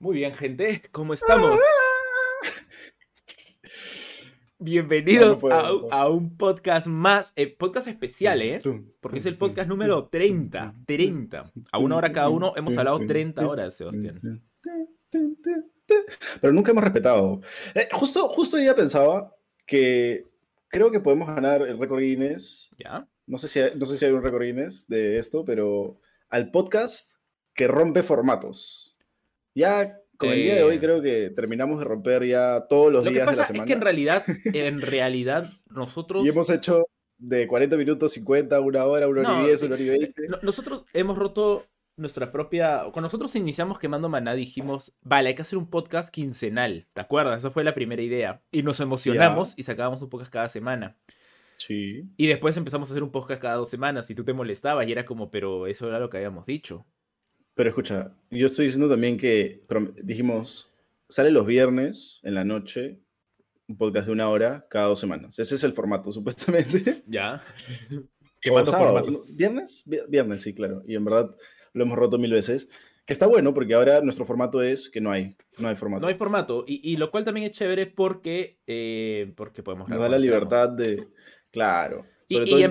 Muy bien, gente, ¿cómo estamos? Bienvenidos No, no puedo, a, no puedo. a un podcast más, eh, podcast especial, ¿eh? Porque es el podcast número 30, 30. A una hora cada uno hemos hablado 30 horas, Sebastián. Pero nunca hemos respetado. Eh, justo, justo ya pensaba que creo que podemos ganar el récord Guinness. ¿Ya? No sé, si hay, no sé si hay un récord Guinness de esto, pero al podcast que rompe formatos. Ya con el día de hoy Eh. creo que terminamos de romper ya todos los Lo que días de pasa la es semana. que en realidad, en realidad, nosotros... Y hemos hecho de 40 minutos, 50, una hora, una hora No, y 10, eh, una hora y 20. No- Nosotros hemos roto nuestra propia. Cuando nosotros iniciamos quemando maná, dijimos, vale, hay que hacer un podcast quincenal. ¿Te acuerdas? Esa fue la primera idea. Y nos emocionamos y sacábamos un podcast cada semana. Sí. Y después empezamos a hacer un podcast cada dos semanas y tú te molestabas y era como, pero eso era lo que habíamos dicho. Pero escucha, yo estoy diciendo también que dijimos, sale los viernes en la noche, un podcast de una hora cada dos semanas. Ese es el formato, supuestamente. ¿Ya? O Quemando sábado. ¿Viernes? Vi- Viernes, sí, claro. Y en verdad lo hemos roto mil veces. Que está bueno porque ahora nuestro formato es que no hay, no hay formato. No hay formato. Y, y lo cual también es chévere porque, eh, porque podemos Nos da la libertad de... Claro. Y, Sobre todo en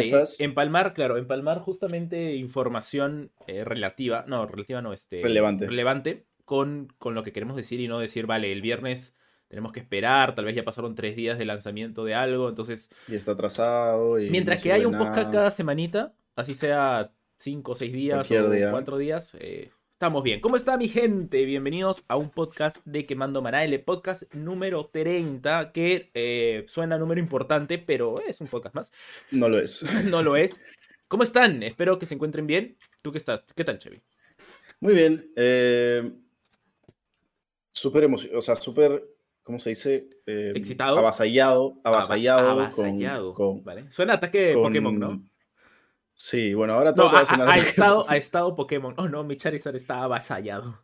¿eh? empalmar, claro, empalmar justamente información eh, relativa, no, relativa no, este, Relevante. relevante con, con lo que queremos decir y no decir, vale, el viernes tenemos que esperar, tal vez ya pasaron tres días de lanzamiento de algo, entonces, y está atrasado. Y mientras no que sirve un podcast cada semanita, así sea cinco o seis días Cualquier o día. cuatro días, eh, estamos bien. ¿Cómo está mi gente? Bienvenidos a un podcast de Quemando Maná, el podcast número 30, que eh, suena número importante, pero es un podcast más. No lo es. no lo es. ¿Cómo están? Espero que se encuentren bien. ¿Tú qué estás? ¿Qué tal, Chevy? Muy bien. eh, súper emocionado, o sea, súper, ¿cómo se dice? Eh, ¿Excitado? Avasallado, avasallado. Ava- avasallado, con- ¿vale? Suena ataque con- Pokémon, ¿no? Sí, bueno, ahora No, todo te va ha, a sonar ha- estado, ha estado Pokémon. Oh, no, mi Charizard está avasallado.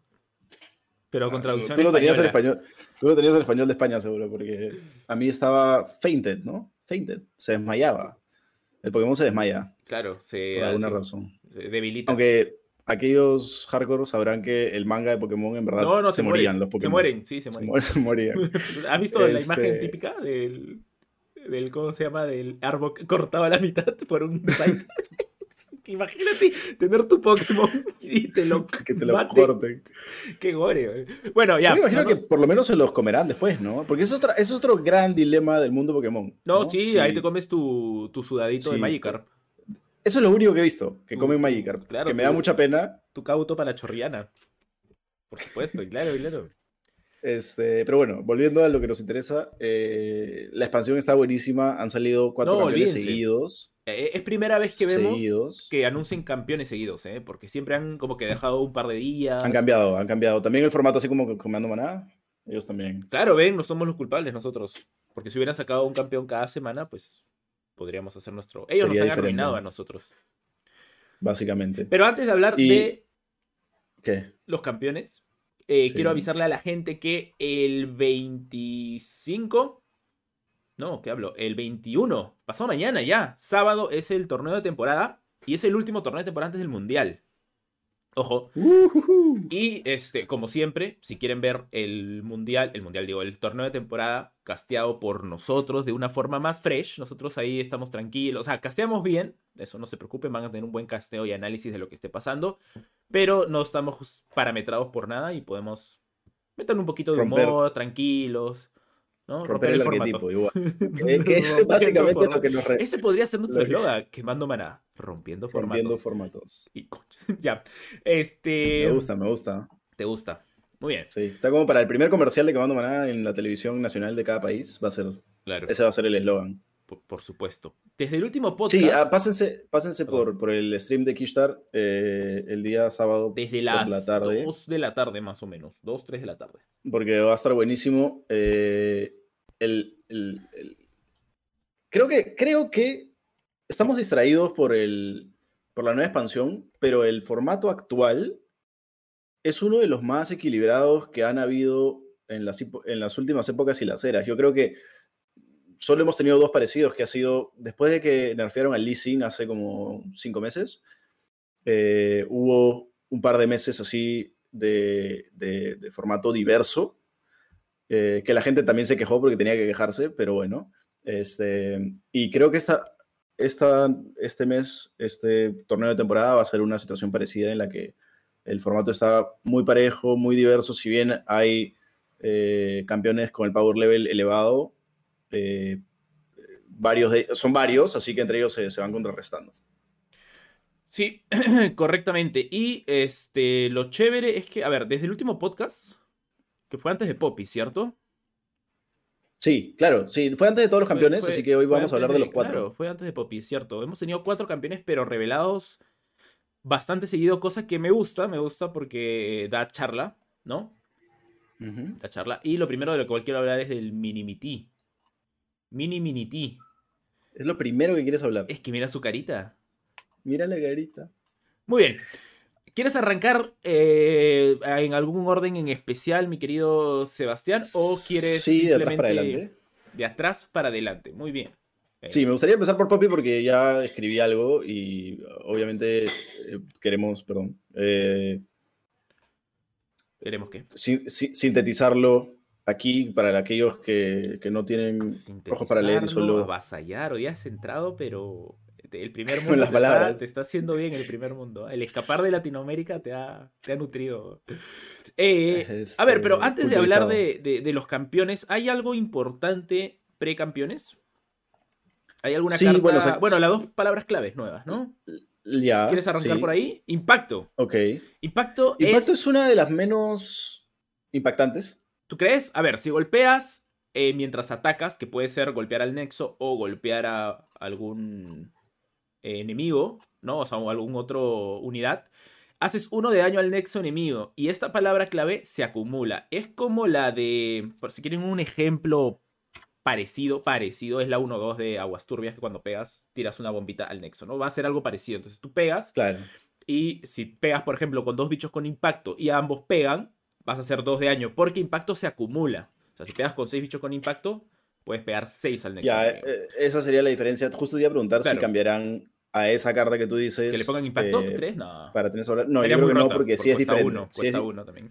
Pero con traducción Ah, Tú lo tenías en español. Tú lo tenías en español de España, seguro, porque a mí estaba fainted, ¿no? Fainted. Se desmayaba. El Pokémon se desmaya, Claro, se, por alguna se- razón. se debilita. Aunque aquellos hardcore sabrán que el manga de Pokémon en verdad no, no, se te morían los Se Pokémon. mueren, sí, se Se mueren. mueren, se morían. ¿Has visto la imagen Este- típica del, del, ¿cómo se llama? Del árbol cortado a la mitad por un site? Imagínate tener tu Pokémon y te lo, Que te lo mate. corten. Qué gore. güey. Bueno, ya. Yo me imagino no, que por lo menos se los comerán después, ¿no? Porque es, otra, es otro gran dilema del mundo Pokémon. No, sí, ahí te comes tu, tu sudadito de Magikarp. Eso es lo único que he visto, que comen Magikarp. claro, que me da mucha pena. Tu cauto para la chorriana. Por supuesto, claro, claro. Este, pero bueno, volviendo a lo que nos interesa, eh, la expansión está buenísima. Han salido cuatro No, campeones olvídense. seguidos. Eh, Es primera vez que vemos seguidos. que anuncien campeones seguidos, ¿eh? Porque siempre han como que dejado un par de días. Han cambiado, han cambiado. También el formato, así como que Comando Maná, ellos también. Claro, ven, no somos los culpables nosotros. Porque si hubieran sacado un campeón cada semana, pues podríamos hacer nuestro. Ellos nos han diferente. arruinado a nosotros. Básicamente. Pero antes de hablar Y- de ¿Qué? los campeones, eh, Sí. quiero avisarle a la gente que el 25. No, ¿qué hablo? El 21, pasado mañana ya. Sábado es el torneo de temporada y es el último torneo de temporada antes del Mundial. Ojo. Y este, como siempre, si quieren ver el mundial, el mundial digo, el torneo de temporada casteado por nosotros de una forma más fresh, nosotros ahí estamos tranquilos, o sea, casteamos bien, eso no se preocupen, van a tener un buen casteo y análisis de lo que esté pasando, pero no estamos parametrados por nada y podemos meter un poquito de Romper. humor, tranquilos, ¿no? Romper el arquetipo, igual. Que, que es básicamente lo que nos re- Ese podría ser nuestro que- eslogan, quemando maná, rompiendo formatos. rompiendo formatos. Y ya. Este. Me gusta, me gusta. ¿Te gusta? Muy bien. Sí, está como para el primer comercial de Comando Maná en la televisión nacional de cada país. Va a ser, Claro. ese va a ser el eslogan. Por, por supuesto. Desde el último podcast, Sí, ah, pásense, pásense por, por el stream de Kishtar eh, el día sábado, desde las la tarde. 2 de la tarde más o menos. 2, 3 de la tarde. porque va a estar buenísimo. Eh, el, Creo, que, creo que estamos distraídos por, el, por la nueva expansión, pero el formato actual es uno de los más equilibrados que han habido en las, últimas épocas y las eras. Yo creo que solo hemos tenido dos parecidos, que ha sido después de que nerfearon al Lee Sin hace como cinco meses, eh, hubo un par de meses así de, formato diverso, eh, que la gente también se quejó porque tenía que quejarse, pero bueno. Este, y creo que esta, esta, este mes, este torneo de temporada va a ser una situación parecida en la que el formato está muy parejo, muy diverso, si bien hay eh, campeones con el power level elevado, eh, varios son varios, así que entre ellos se, van contrarrestando. Sí, correctamente. Y este, lo chévere es que, a ver, desde el último podcast, que fue antes de Poppy, ¿cierto? Sí, claro, sí, fue antes de todos los campeones, así que hoy vamos a hablar de, los cuatro. Claro, fue antes de Poppy, cierto. Hemos tenido cuatro campeones, pero revelados bastante seguido, cosa que me gusta, me gusta porque da charla, ¿no? Da charla. Y lo primero de lo que quiero hablar es del Mini Mini Mini Es lo primero que quieres hablar. Es que mira su carita. Mira la carita. Muy bien. ¿Quieres arrancar eh, en algún orden en especial, mi querido Sebastián? ¿O quieres sí, de atrás para adelante? De atrás para adelante. Muy bien. Eh, sí, me gustaría empezar por Poppy porque ya escribí algo y obviamente eh, queremos, perdón. ¿Queremos qué? sintetizarlo aquí para aquellos que, no tienen ojos para leer y solo. Avasallar, hoy has entrado, pero el primer mundo te, Está, te, está, haciendo bien el primer mundo. El escapar de Latinoamérica te ha, te ha nutrido. Eh, a ver, pero este, antes de hablar de, los campeones, ¿hay algo importante pre-campeones? ¿Hay alguna carta? Bueno, bueno, las dos palabras claves nuevas, ¿no? Ya, ¿Quieres arrancar por ahí? Impacto. Ok. Impacto, Impacto es... una de las menos impactantes. ¿Tú crees? A ver, si golpeas eh, mientras atacas, que puede ser golpear al nexo o golpear a algún enemigo, ¿no? O sea, o algún otro unidad, haces uno de daño al nexo enemigo y esta palabra clave se acumula. Es como la de, por si quieren un ejemplo parecido, parecido, es la 1-2 de Aguas Turbias, que cuando pegas tiras una bombita al nexo, ¿no? Va a ser algo parecido. Entonces tú pegas claro. y si pegas, por ejemplo, con dos bichos con impacto y ambos pegan, vas a hacer dos de daño porque impacto se acumula. O sea, si pegas con seis bichos con impacto, puedes pegar seis al nexo. Ya, eh, esa sería la diferencia. Justo te iba a preguntar si cambiarán a esa carta que tú dices. ¿Que le pongan impacto, ¿tú eh, crees? No. Para tener sobre... No, yo creo que no, porque sí es diferente. Uno, cuesta uno también.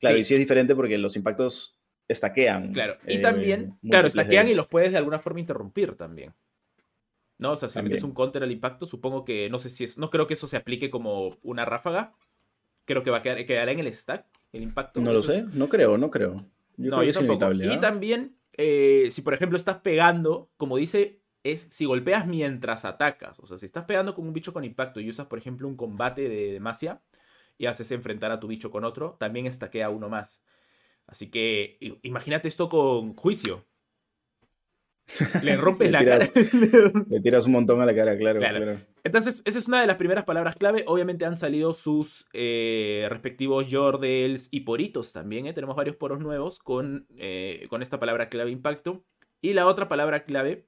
Claro, y sí es diferente porque los impactos estaquean. Claro, y también, eh, claro, estaquean y los puedes de alguna forma interrumpir también. ¿No? O sea, si le metes un counter al impacto, supongo que, no sé si es, no creo que eso se aplique como una ráfaga. Creo que va a quedar, quedará en el stack el impacto. No lo sé, no creo, no creo. Yo no, creo yo tampoco. Y ¿ah? también, eh, si por ejemplo estás pegando, como dice es si golpeas mientras atacas. O sea, si estás pegando con un bicho con impacto y usas, por ejemplo, un combate de demacia y haces enfrentar a tu bicho con otro, también estaquea uno más. Así que imagínate esto con juicio. Le rompes la cara. le tiras un montón a la cara, claro, Entonces, esa es una de las primeras palabras clave. Obviamente han salido sus eh, respectivos Jordels y poritos también. ¿eh? Tenemos varios poros nuevos con, eh, con esta palabra clave impacto. Y la otra palabra clave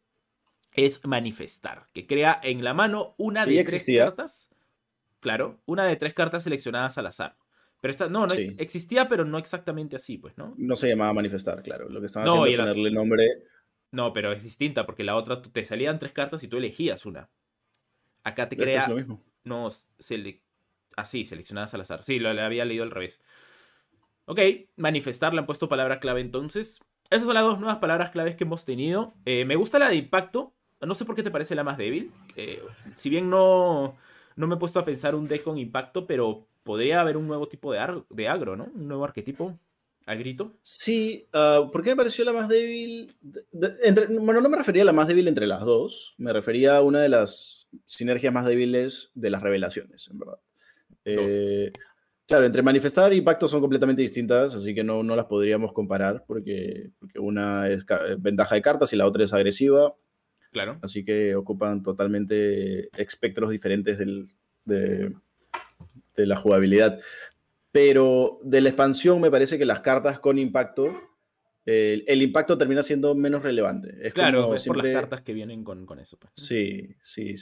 es manifestar, que crea en la mano una de tres cartas. Claro, una de tres cartas seleccionadas al azar. Pero esta, no, no existía, pero no exactamente así, pues, ¿no? No se llamaba manifestar, claro. Lo que estaban haciendo es ponerle nombre. No, pero es distinta, porque la otra te salían tres cartas y tú elegías una. Acá te crea. Es lo mismo. No, así, seleccionadas al azar. Sí, lo había leído al revés. Ok, manifestar, le han puesto palabra clave entonces. Esas son las dos nuevas palabras claves que hemos tenido. Eh, me gusta la de impacto, no sé por qué te parece la más débil. Eh, si bien no, no me he puesto a pensar un deck con impacto, pero podría haber un nuevo tipo de, de agro, ¿no? Un nuevo arquetipo. ¿Al grito? Sí, uh, ¿por qué me pareció la más débil? bueno, no me refería a la más débil entre las dos, me refería a una de las sinergias más débiles de las revelaciones, en verdad. Eh, claro, entre manifestar y impacto son completamente distintas, así que no, no las podríamos comparar porque, porque una es ventaja de cartas y la otra es agresiva. Claro. Así que ocupan totalmente espectros diferentes de, la jugabilidad. Pero de la expansión me parece que las cartas con impacto, el, impacto termina siendo menos relevante. Es claro, es por las cartas que vienen con, eso. Pues, sí, sí,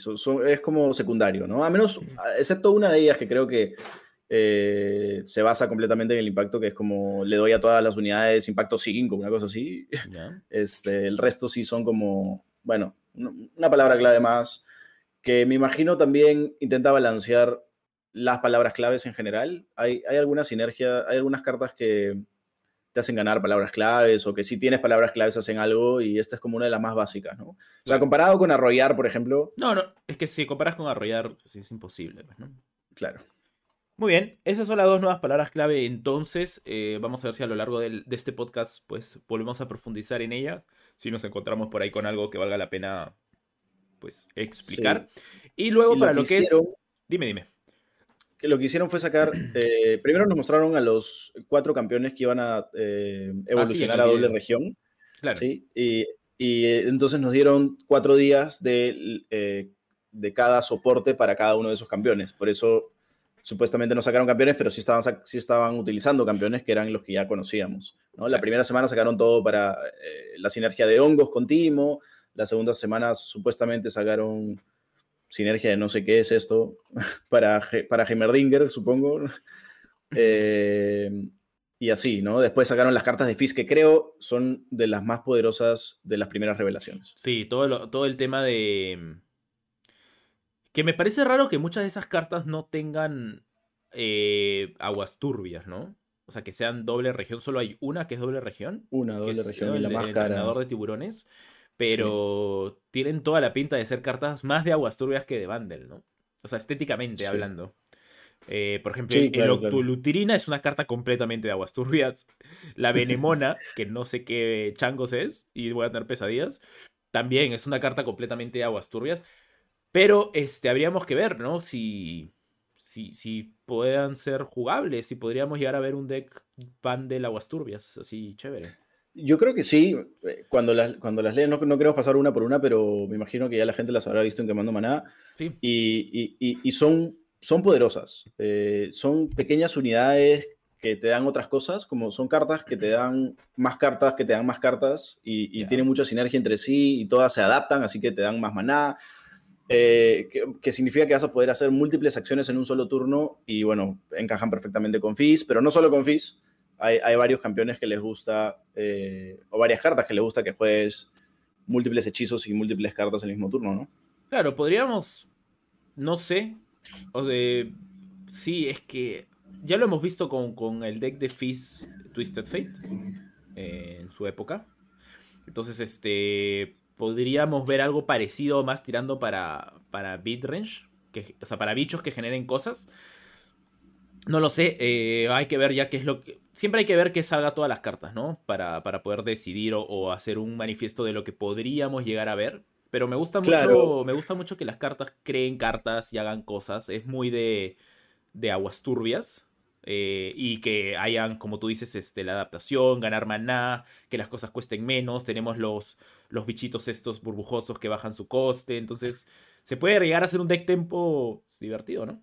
es como secundario, ¿no? A menos, excepto una de ellas que creo que eh, se basa completamente en el impacto, que es como le doy a todas las unidades impacto 5, una cosa así. Este, el resto sí son como bueno, una palabra clave más, que me imagino también intenta balancear las palabras claves en general. Hay, hay alguna sinergia, hay algunas cartas que te hacen ganar palabras claves o que si tienes palabras claves hacen algo y esta es como una de las más básicas, ¿no? O sea, comparado con arrollar, por ejemplo. No, no, es que si comparas con arrollar, pues, es imposible, pues, ¿no? Claro. Muy bien, esas son las dos nuevas palabras clave. Entonces, eh, vamos a ver si a lo largo de este podcast, pues, volvemos a profundizar en ellas. Si nos encontramos por ahí con algo que valga la pena, pues, explicar. Y luego, para lo que, es. Dime, dime que lo que hicieron fue sacar, eh, primero nos mostraron a los cuatro campeones que iban a eh, ah, evolucionar a doble región. Claro. ¿sí? Y, eh, entonces nos dieron cuatro días de, de, cada soporte para cada uno de esos campeones. Por eso supuestamente no sacaron campeones, pero sí estaban, sí estaban utilizando campeones que eran los que ya conocíamos. ¿no? La primera semana sacaron todo para la sinergia de hongos con Timo. La segunda semana supuestamente sacaron sinergia de no sé qué es esto, para, para Heimerdinger, supongo. Eh, y así, ¿no? Después sacaron las cartas de Fizz, que creo son de las más poderosas de las primeras revelaciones. Sí, todo, todo el tema de... Que me parece raro que muchas de esas cartas no tengan eh, aguas turbias, ¿no? O sea, que sean doble región. Solo hay una que es doble región. Una doble región y la más cara. El de tiburones pero tienen toda la pinta de ser cartas más de aguas turbias que de bundle, ¿no? O sea, estéticamente hablando. Eh, por ejemplo, el Octolutirina es una carta completamente de aguas turbias. La Benemona, que no sé qué changos es, y voy a tener pesadillas, también es una carta completamente de aguas turbias. Pero este, habríamos que ver, ¿no? Si, si, si puedan ser jugables, si podríamos llegar a ver un deck bundle aguas turbias, así chévere. Yo creo que sí. Eh, cuando las, cuando las lees, no, no queremos pasar una por una, pero me imagino que ya la gente las habrá visto en Quemando Maná. Sí. Y, y, y, son, son poderosas. Eh, son pequeñas unidades que te dan otras cosas, como son cartas que te dan más cartas, que te dan más cartas, y, tienen mucha sinergia entre sí, y todas se adaptan, así que te dan más maná. Eh, que, significa que vas a poder hacer múltiples acciones en un solo turno, y bueno, encajan perfectamente con Fizz, pero no solo con Fizz hay, varios campeones que les gusta, eh, o varias cartas que les gusta que juegues múltiples hechizos y múltiples cartas en el mismo turno, ¿no? Claro, podríamos, no sé, o de, sí, es que ya lo hemos visto con, el deck de Fizz Twisted Fate eh, en su época. Entonces, este, podríamos ver algo parecido más tirando para, para range que, o sea, para bichos que generen cosas. No lo sé, eh, hay que ver ya qué es lo que siempre hay que ver que salga todas las cartas, ¿no? Para, para poder decidir o, hacer un manifiesto de lo que podríamos llegar a ver. Pero me gusta mucho, me gusta mucho que las cartas creen cartas y hagan cosas. Es muy de, de aguas turbias. Eh, y que hayan, como tú dices, este, la adaptación, ganar maná, que las cosas cuesten menos. Tenemos los, los bichitos estos burbujosos que bajan su coste. Entonces, se puede llegar a hacer un deck tempo divertido, ¿no?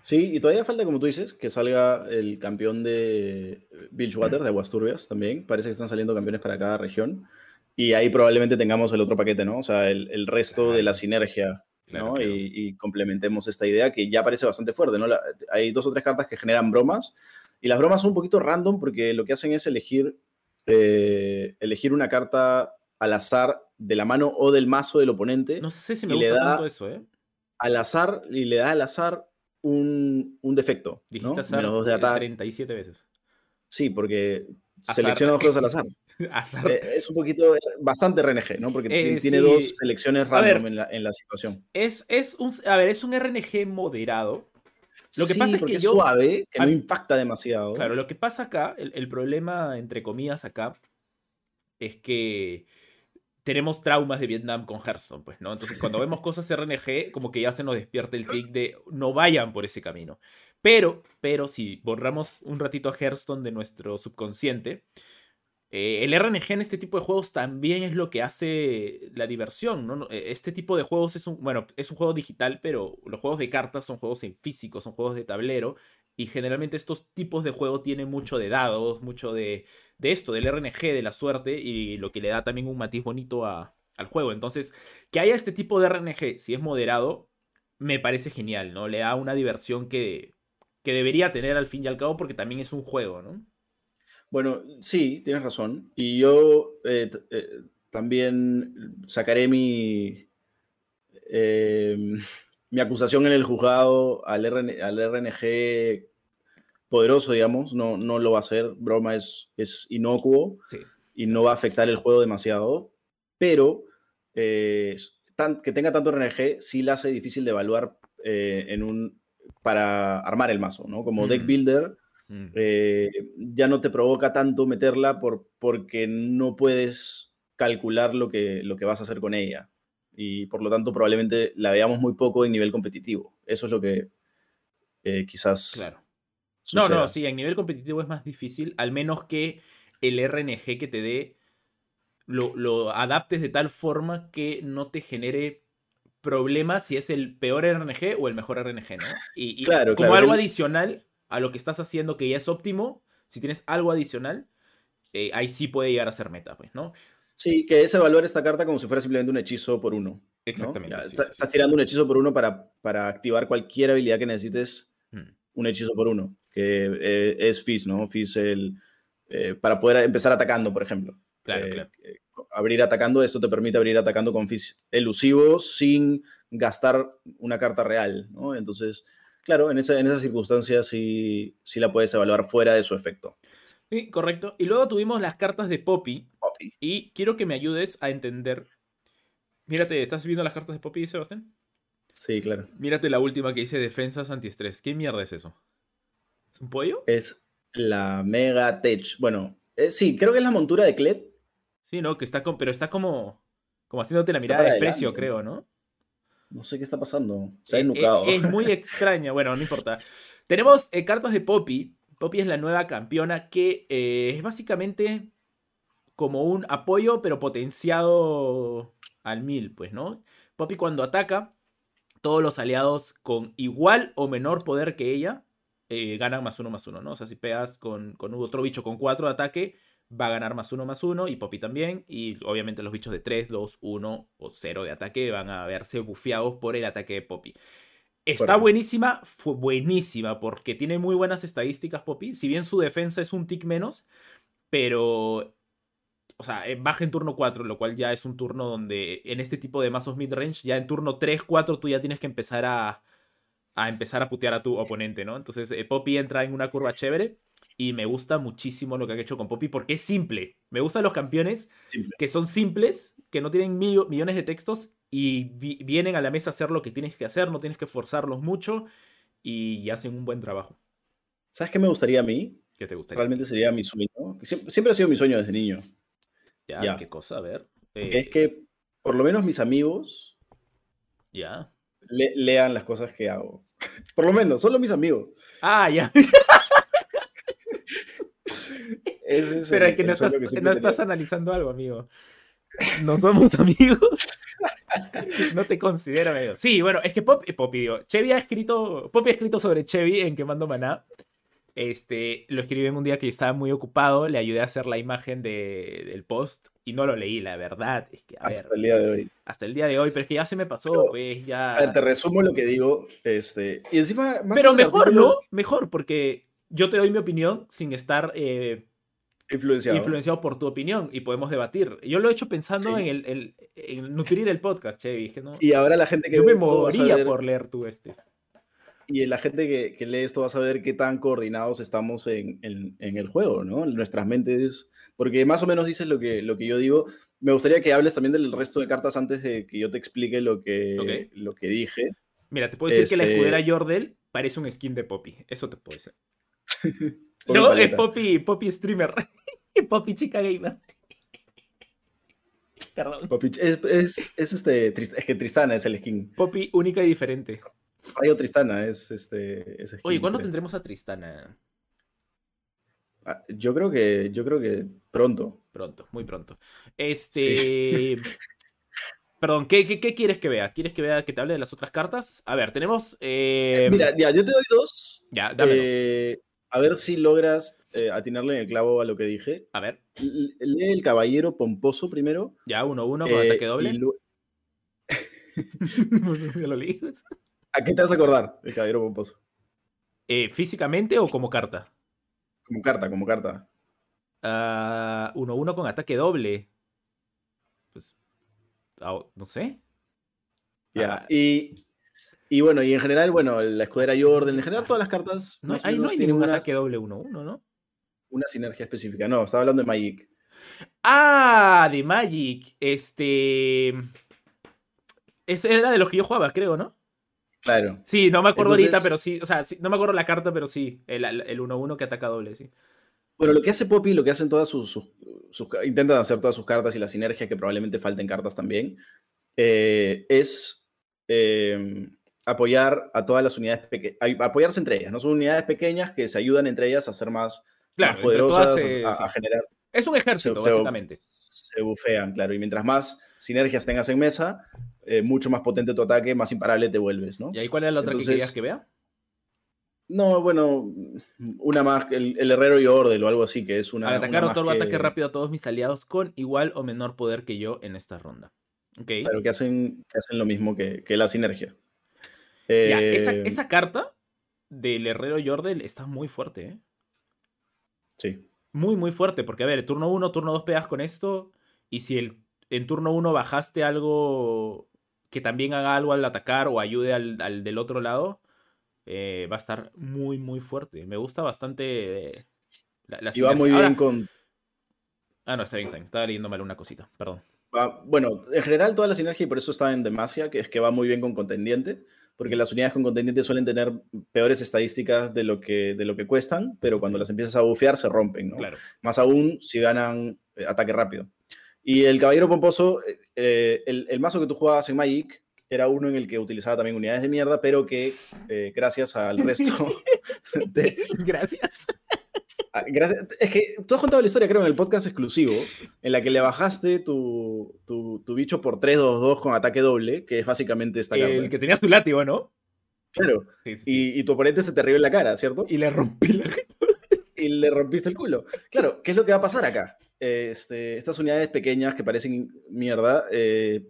Sí, y todavía falta, como tú dices, que salga el campeón de Bilgewater, de Aguas Turbias también. Parece que están saliendo campeones para cada región. Y ahí probablemente tengamos el otro paquete, ¿no? O sea, el, resto de la sinergia, ¿no? Y, complementemos esta idea que ya parece bastante fuerte, ¿no? hay dos o tres cartas que generan bromas. Y las bromas son un poquito random porque lo que hacen es elegir, eh, elegir una carta al azar de la mano o del mazo del oponente. No sé si me gusta tanto eso, ¿eh? Al azar, y le da al azar un, defecto. Dijiste azar Menos de 37 veces. Sí, porque selecciona dos cosas al azar. Eh, es un poquito, bastante RNG, ¿no? Porque eh, tiene dos selecciones random en, la, situación. Es, es un, a ver, es un RNG moderado. Lo que pasa es que es suave, que no impacta demasiado. Claro, lo que pasa acá, el, el problema, entre comillas, acá, es que tenemos traumas de Vietnam con Hearthstone, pues, ¿no? Entonces, cuando vemos cosas RNG, como que ya se nos despierta el tic de no vayan por ese camino. Pero, pero si borramos un ratito a Hearthstone de nuestro subconsciente, eh, el RNG en este tipo de juegos también es lo que hace la diversión, ¿no? Eh, este tipo de juegos es un, bueno, es un juego digital, pero los juegos de cartas son juegos en físico, son juegos de tablero, y generalmente estos tipos de juego tienen mucho de dados, mucho de, de esto, del RNG, de la suerte, y lo que le da también un matiz bonito al juego. Entonces, que haya este tipo de RNG, si es moderado, me parece genial, ¿no? Le da una diversión que, que debería tener al fin y al cabo porque también es un juego, ¿no? Bueno, sí, tienes razón. Y yo eh, eh, también sacaré mi, eh, mi acusación en el juzgado al, al RNG poderoso, digamos, no, no lo va a hacer. Broma es, es inocuo y no va a afectar el juego demasiado, pero eh, que tenga tanto RNG sí la hace difícil de evaluar en un, para armar el mazo, ¿no? Como deck mm. builder, mm. Eh, ya no te provoca tanto meterla por, porque no puedes calcular lo que, lo que vas a hacer con ella. Y por lo tanto, probablemente la veamos muy poco en nivel competitivo. Eso es lo que quizás. Claro. No, no, sí, en nivel competitivo es más difícil, al menos que el RNG que te dé lo, adaptes de tal forma que no te genere problemas si es el peor RNG o el mejor RNG, ¿no? Y, claro, como algo adicional a lo que estás haciendo que ya es óptimo, si tienes algo adicional, eh, ahí sí puede llegar a ser meta, pues, ¿no? Sí, que es evaluar esta carta como si fuera simplemente un hechizo por uno. Exactamente. estás tirando un hechizo por uno para, para activar cualquier habilidad que necesites, hmm. un hechizo por uno que eh, es Fizz, ¿no? Fizz el, eh, para poder empezar atacando, por ejemplo. Claro, eh, Abrir atacando, esto te permite abrir atacando con Fizz elusivo sin gastar una carta real, ¿no? Entonces, claro, en, esa, en esas circunstancias sí, sí la puedes evaluar fuera de su efecto. Sí, correcto. Y luego tuvimos las cartas de Poppy. Poppy. Y quiero que me ayudes a entender. Mírate, ¿estás viendo las cartas de Poppy, Sebastián? Sí, claro. Mírate la última que dice defensas antiestrés. ¿Qué mierda es eso? ¿Es un pollo? Es la Mega Tech. Bueno, eh, sí, creo que es la montura de Kled. Sí, ¿no? Que está con, pero está como, como haciéndote la mirada de precio, creo, ¿no? No sé qué está pasando. Se ha eh, eh, enucado. Es, muy extraña. Bueno, no importa. Tenemos cartas de Poppy. Poppy es la nueva campeona que es básicamente como un apoyo, pero potenciado al mil, pues, ¿no? Poppy cuando ataca, todos los aliados con igual o menor poder que ella eh, ganan más uno más uno, ¿no? O sea, si pegas con, otro bicho con cuatro de ataque, va a ganar más uno más uno y Poppy también. Y obviamente los bichos de 3, 2, 1 o 0 de ataque van a verse bufeados por el ataque de Poppy. Está buenísima, fue buenísima, porque tiene muy buenas estadísticas Poppy. Si bien su defensa es un tick menos, pero. O sea, eh, baja en turno 4, lo cual ya es un turno donde en este tipo de mazos midrange, ya en turno 3, 4, tú ya tienes que empezar a, a empezar a putear a tu oponente, ¿no? Entonces eh, Poppy entra en una curva chévere y me gusta muchísimo lo que ha hecho con Poppy porque es simple. Me gustan los campeones que son simples, que no tienen millones de textos y vienen a la mesa a hacer lo que tienes que hacer, no tienes que forzarlos mucho y hacen un buen trabajo. ¿Sabes qué me gustaría a mí? ¿Qué te gustaría? Realmente sería mi sueño. Siempre, ha sido mi sueño desde niño. Ya, ¿qué cosa? A ver. es que por lo menos mis amigos ya lean las cosas que hago. Por lo menos, solo mis amigos. Ah, ya. Pero es que no, estás, analizando algo, amigo. No somos amigos. no te considero amigo. Sí, bueno, es que Pop, Poppy, digo, Chevy ha escrito, Poppy ha escrito sobre Chevy en Quemando Maná. Este, lo escribí en un día que yo estaba muy ocupado, le ayudé a hacer la imagen del post y no lo leí, la verdad. Es que, hasta el día de hoy. Hasta el día de hoy, pero es que ya se me pasó, pues ya. A ver, te resumo lo que digo. Este, y encima. pero mejor, ¿no? Mejor, porque yo te doy mi opinión sin estar. Eh, influenciado. influenciado por tu opinión y podemos debatir. Yo lo he hecho pensando en, el, en, nutrir el podcast, Chevy. no, y ahora la gente que... Yo me moría por leer tú este y la gente que, lee esto va a saber qué tan coordinados estamos en, el juego, ¿no? En nuestras mentes, porque más o menos dices lo que, lo que yo digo. Me gustaría que hables también del resto de cartas antes de que yo te explique lo que, lo que dije. Mira, te puedo decir que la este escudera Jordel parece un skin de Poppy. Eso te puedo decir. no, es Poppy, Poppy streamer. Poppy chica gamer. Perdón. Poppy, es, es, es, este, es que Tristana es el skin. Poppy única y diferente. Rayo Tristana es este. Oye, ¿cuándo tendremos a Tristana? Ah, yo creo que. Yo creo que pronto. Pronto, muy pronto. Este. Perdón, ¿qué, quieres que vea? ¿Quieres que vea que te hable de las otras cartas? A ver, tenemos. Eh, Mira, ya, yo te doy dos. Ya, dame eh, A ver si logras eh, atinarle en el clavo a lo que dije. A ver. lee el caballero pomposo primero. Ya, uno, uno con ataque doble. lo leí. ¿A qué te vas a acordar el caballero pomposo? Eh, ¿Físicamente o como carta? Como carta, como carta. 1-1 ah, con ataque doble. Pues. Ah, no sé. Ya. Ah. y Y bueno, y en general, bueno, la escudera Jordan, en general todas las cartas. No, hay, no hay ningún ataque doble 1-1, ¿no? una sinergia específica. No, estaba hablando de Magic. Ah, de Magic. Este. Ese era de los que yo jugaba, creo, ¿no? Claro. Sí, no me acuerdo ahorita, pero sí. O sea, sí, no me acuerdo la carta, pero sí. El el 1-1 que ataca doble, sí. Bueno, lo que hace Poppy, lo que hacen todas sus, sus- intentan hacer todas sus cartas y la sinergia, que probablemente falten cartas también, eh, es eh, apoyar a todas las unidades pequeñas, apoyarse entre ellas, ¿no? Son unidades pequeñas que se ayudan entre ellas a ser más, Claro, más entre poderosas, a- se- a, a generar, Es un ejército, se- básicamente. se bufean, claro, y mientras más sinergias tengas en mesa, eh, mucho más potente tu ataque, más imparable te vuelves, ¿no? ¿Y ahí cuál era la otra Entonces- que querías que vea? No, bueno, una más, el, el herrero y Ordel o algo así, que es una... Al atacar otorgo que- ataque rápido a todos mis aliados con igual o menor poder que yo en esta ronda. Ok. Claro, que hacen, que hacen lo mismo que, que la sinergia. Ya, esa, Eh, esa carta del herrero Yordel está muy fuerte, ¿eh? Sí. Muy, muy fuerte. Porque, a ver, turno 1, turno 2 pegas con esto. Y si el, en turno 1 bajaste algo que también haga algo al atacar o ayude al, al del otro lado, eh, va a estar muy, muy fuerte. Me gusta bastante eh, la, la Y va muy Ahora- bien con... Ah, no, está bien. Estaba leyendo mal una cosita, perdón. bueno, en general toda la sinergia, y por eso está en Demacia, que es que va muy bien con contendiente, porque las unidades con contendiente suelen tener peores estadísticas de lo que, de lo que cuestan, pero cuando las empiezas a bufear se rompen, ¿no? Claro. Más aún si ganan eh, ataque rápido. Y el Caballero Pomposo, eh, eh, el, el mazo que tú jugabas en Magic era uno en el que utilizaba también unidades de mierda, pero que eh, gracias al resto de, Gracias. Ah, Gracias. Es que tú has contado la historia, creo, en el podcast exclusivo, en la que le bajaste tu, tu, tu bicho por 3-2-2 con ataque doble, que es básicamente esta carta. El que tenías tu látigo, ¿no? Claro. Sí, sí, sí. Y, y tu oponente se te rió en la cara, ¿cierto? Y le rompí la Y le rompiste el culo. Claro, ¿qué es lo que va a pasar acá? Este, estas unidades pequeñas que parecen mierda, eh,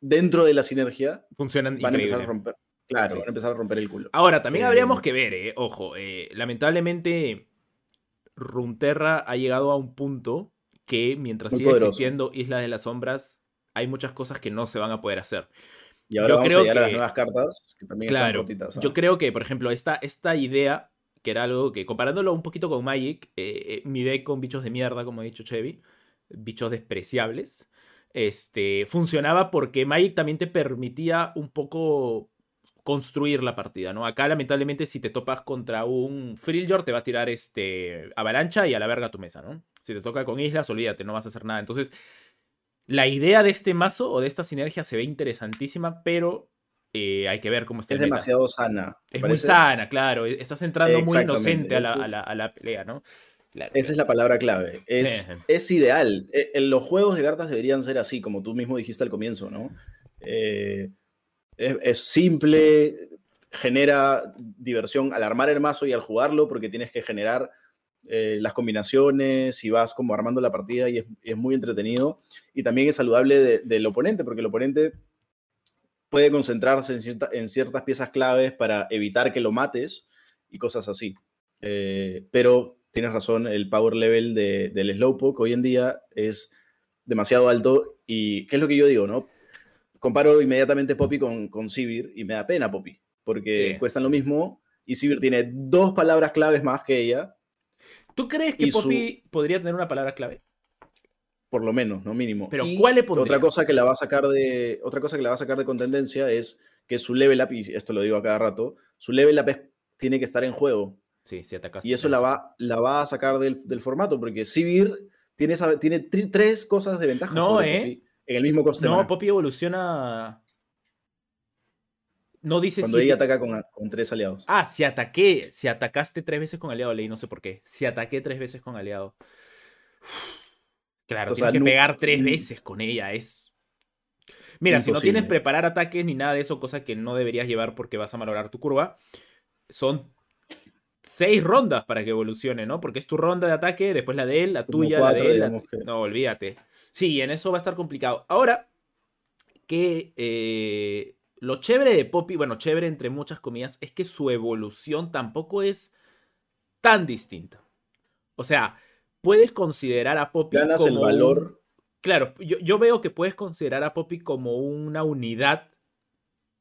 dentro de la sinergia, Funcionan van a empezar a romper. Claro, van a empezar a romper el culo. Ahora, también Eh, habríamos que ver, eh, ojo, eh, lamentablemente Runterra ha llegado a un punto que mientras Muy siga poderoso. existiendo Isla de las Sombras, hay muchas cosas que no se van a poder hacer. Y ahora yo vamos creo a a las que- nuevas cartas, que también Claro, rotitas. ¿ah? yo creo que, por ejemplo, esta, esta idea, que era algo que, comparándolo un poquito con Magic, eh, eh, mi deck con bichos de mierda, como ha dicho Chevy, bichos despreciables, este, funcionaba porque Magic también te permitía un poco construir la partida, ¿no? Acá, lamentablemente, si te topas contra un Freljord, te va a tirar este, avalancha y a la verga tu mesa, ¿no? Si te toca con islas, olvídate, no vas a hacer nada. Entonces, la idea de este mazo o de esta sinergia se ve interesantísima, pero eh, hay que ver cómo está Es el meta. demasiado sana. ¿te Es muy sana, claro. e- Estás entrando muy inocente a la, eso a es- la- a la pelea, ¿no? Claro. Esa es la palabra clave. Es, ideal. Eh, en los juegos de cartas deberían ser así, como tú mismo dijiste al comienzo, ¿no? Eh, es, simple, genera diversión al armar el mazo y al jugarlo, porque tienes que generar eh, las combinaciones y vas como armando la partida y es, muy entretenido. Y también es saludable de- del oponente, porque el oponente puede concentrarse en, cierta- en ciertas piezas claves para evitar que lo mates y cosas así. Eh, pero tienes razón, el power level de- del Slowpoke hoy en día es demasiado alto. ¿Y qué es lo que yo digo, no? Comparo inmediatamente Poppy con, con Sivir y me da pena Poppy, porque Sí. cuestan lo mismo y Sivir tiene dos palabras claves más que ella, ¿Tú crees que su- Poppy podría tener una palabra clave? por lo menos, ¿no? Mínimo. Pero Y ¿cuál le? Otra cosa que la va a sacar de otra cosa que la va a sacar de contendencia es que su level up, y esto lo digo a cada rato, su level up es- tiene que estar en juego. Sí, si atacas. Y eso la va, la va a sacar del, del formato, porque Sivir tiene, tiene tri- tres cosas de ventaja No, sobre ¿eh? Poppy en el mismo coste. No. Poppy evoluciona. No dice cuando si. ella ataca con, con tres aliados. Ah, si ataqué. Si atacaste tres veces con aliado, leí, no sé por qué. Si ataqué tres veces con aliado. Claro, O tienes sea, que pegar tres veces con ella. Es. Mira, si no tienes preparar ataques ni nada de eso, cosa que no deberías llevar porque vas a malograr tu curva, son seis rondas para que evolucione, ¿no? Porque es tu ronda de ataque, después la de él, la Como tuya, cuatro, la de él. la que- No, olvídate. Sí, en eso va a estar complicado. Ahora, que eh, lo chévere de Poppy, bueno, chévere entre muchas comillas, es que su evolución tampoco es tan distinta. O sea, puedes considerar a Poppy Ganas como el un- valor. Claro, yo, yo veo que puedes considerar a Poppy como una unidad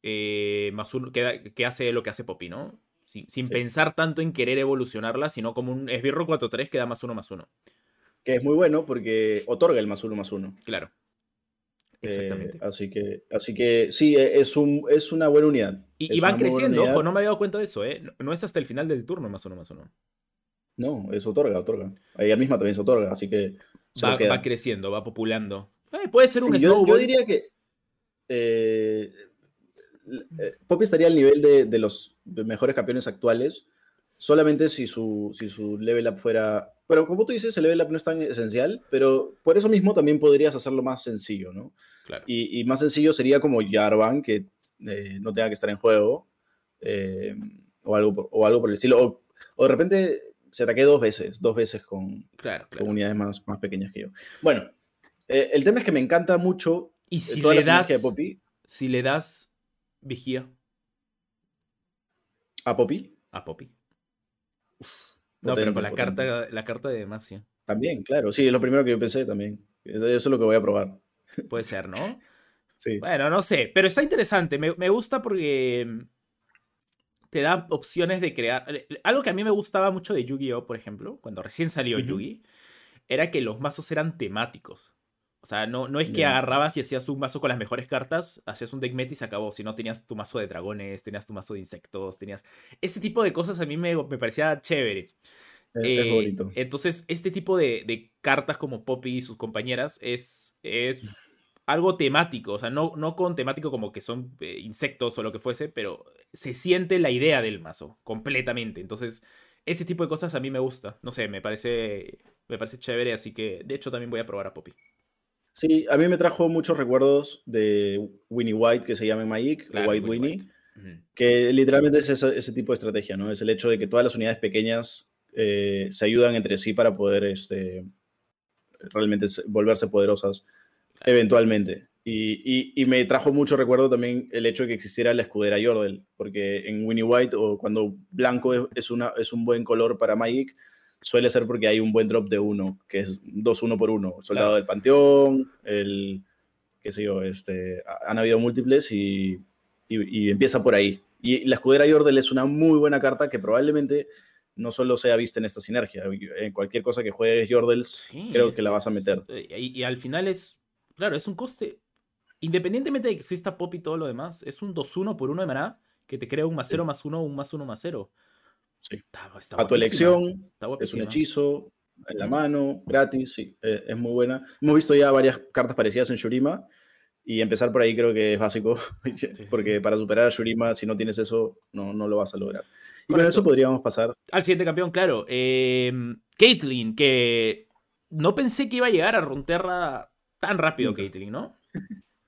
eh, más uno, que, que, hace lo que hace Poppy, ¿no? Sin, pensar tanto en querer evolucionarla, sino como un esbirro 4-3 que da más uno más uno. Que es muy bueno porque otorga el más uno más uno. Claro. Eh, Exactamente. así, que, así que sí, e, es, un, es una buena unidad. Y, van creciendo, ojo, no me había dado cuenta de eso, ¿eh? No es hasta el final del turno más uno más uno. No, es otorga, otorga. Ella misma también se otorga, así que. Va, creciendo, va populando. Eh, puede ser un yo, yo, diría que. Eh, eh, Poppy estaría al nivel de, los mejores campeones actuales, solamente si su, si su level up fuera. Pero como tú dices, el level up no es tan esencial, pero por eso mismo también podrías hacerlo más sencillo, ¿no? Claro. Y, más sencillo sería como Jarvan, que no tenga que estar en juego, o, algo o algo por el estilo. o de repente se ataqué dos veces, dos veces con, unidades más, más pequeñas que yo. Bueno, eh, el tema es que me encanta mucho ¿Y eh, si le das, de Poppy. Si le das vigía. ¿A Poppy? A Poppy. No, pero con la carta, la carta de Demacia. También, claro. Sí, es lo primero que yo pensé también. Eso es lo que voy a probar. Puede ser, ¿no? sí. Bueno, no sé. Pero está interesante. Me, me gusta porque te da opciones de crear. Eh, algo que a mí me gustaba mucho de Yu-Gi-Oh, por ejemplo, cuando recién salió Yu-Gi, era que los mazos eran temáticos. O sea, no, no es que agarrabas y hacías un mazo con las mejores cartas, hacías un deck met y se acabó. Si no, tenías tu mazo de dragones, tenías tu mazo de insectos, tenías. Ese tipo de cosas a mí me, me parecía chévere. Es, eh. Entonces, este tipo de, de, cartas como Poppy y sus compañeras es, es algo temático, o sea, no, no con temático como que son eh, insectos o lo que fuese, pero se siente la idea del mazo completamente. Entonces, ese tipo de cosas a mí me gusta. No sé, me parece, me parece chévere, así que de hecho también voy a probar a Poppy. Sí, a mí me trajo muchos recuerdos de Winnie White, que se llama Magic, o White Winnie, que literalmente es ese, tipo de estrategia, ¿no? Es el hecho de que todas las unidades pequeñas eh, se ayudan entre sí para poder este, realmente volverse poderosas eventualmente. Y, me trajo mucho recuerdo también el hecho de que existiera la escudera Yordle, porque en Winnie White o cuando blanco es, una, es un buen color para Magic, suele ser porque hay un buen drop de uno, que es 2-1 por 1. Soldado del Panteón, el, qué sé yo, este, han habido múltiples y, y, empieza por ahí. Y la escudera Yordle es una muy buena carta que probablemente no solo sea vista en esta sinergia. En cualquier cosa que juegues Yordles, creo que la vas a meter. y, al final es Claro, es un coste. Independientemente de que exista pop y todo lo demás, es un 2-1 por 1 de maná que te crea un más 0 más 1 un más 1 más 0. Sí. a tu elección, es un hechizo en la mano, gratis, sí, eh, es muy buena. Hemos visto ya varias cartas parecidas en Shurima y empezar por ahí creo que es básico, porque para superar a Shurima, si no tienes eso, no, no lo vas a lograr. Y con eso podríamos pasar. Al siguiente campeón, claro. Eh, Caitlyn, que no pensé que iba a llegar a Runeterra tan rápido Caitlyn, ¿no?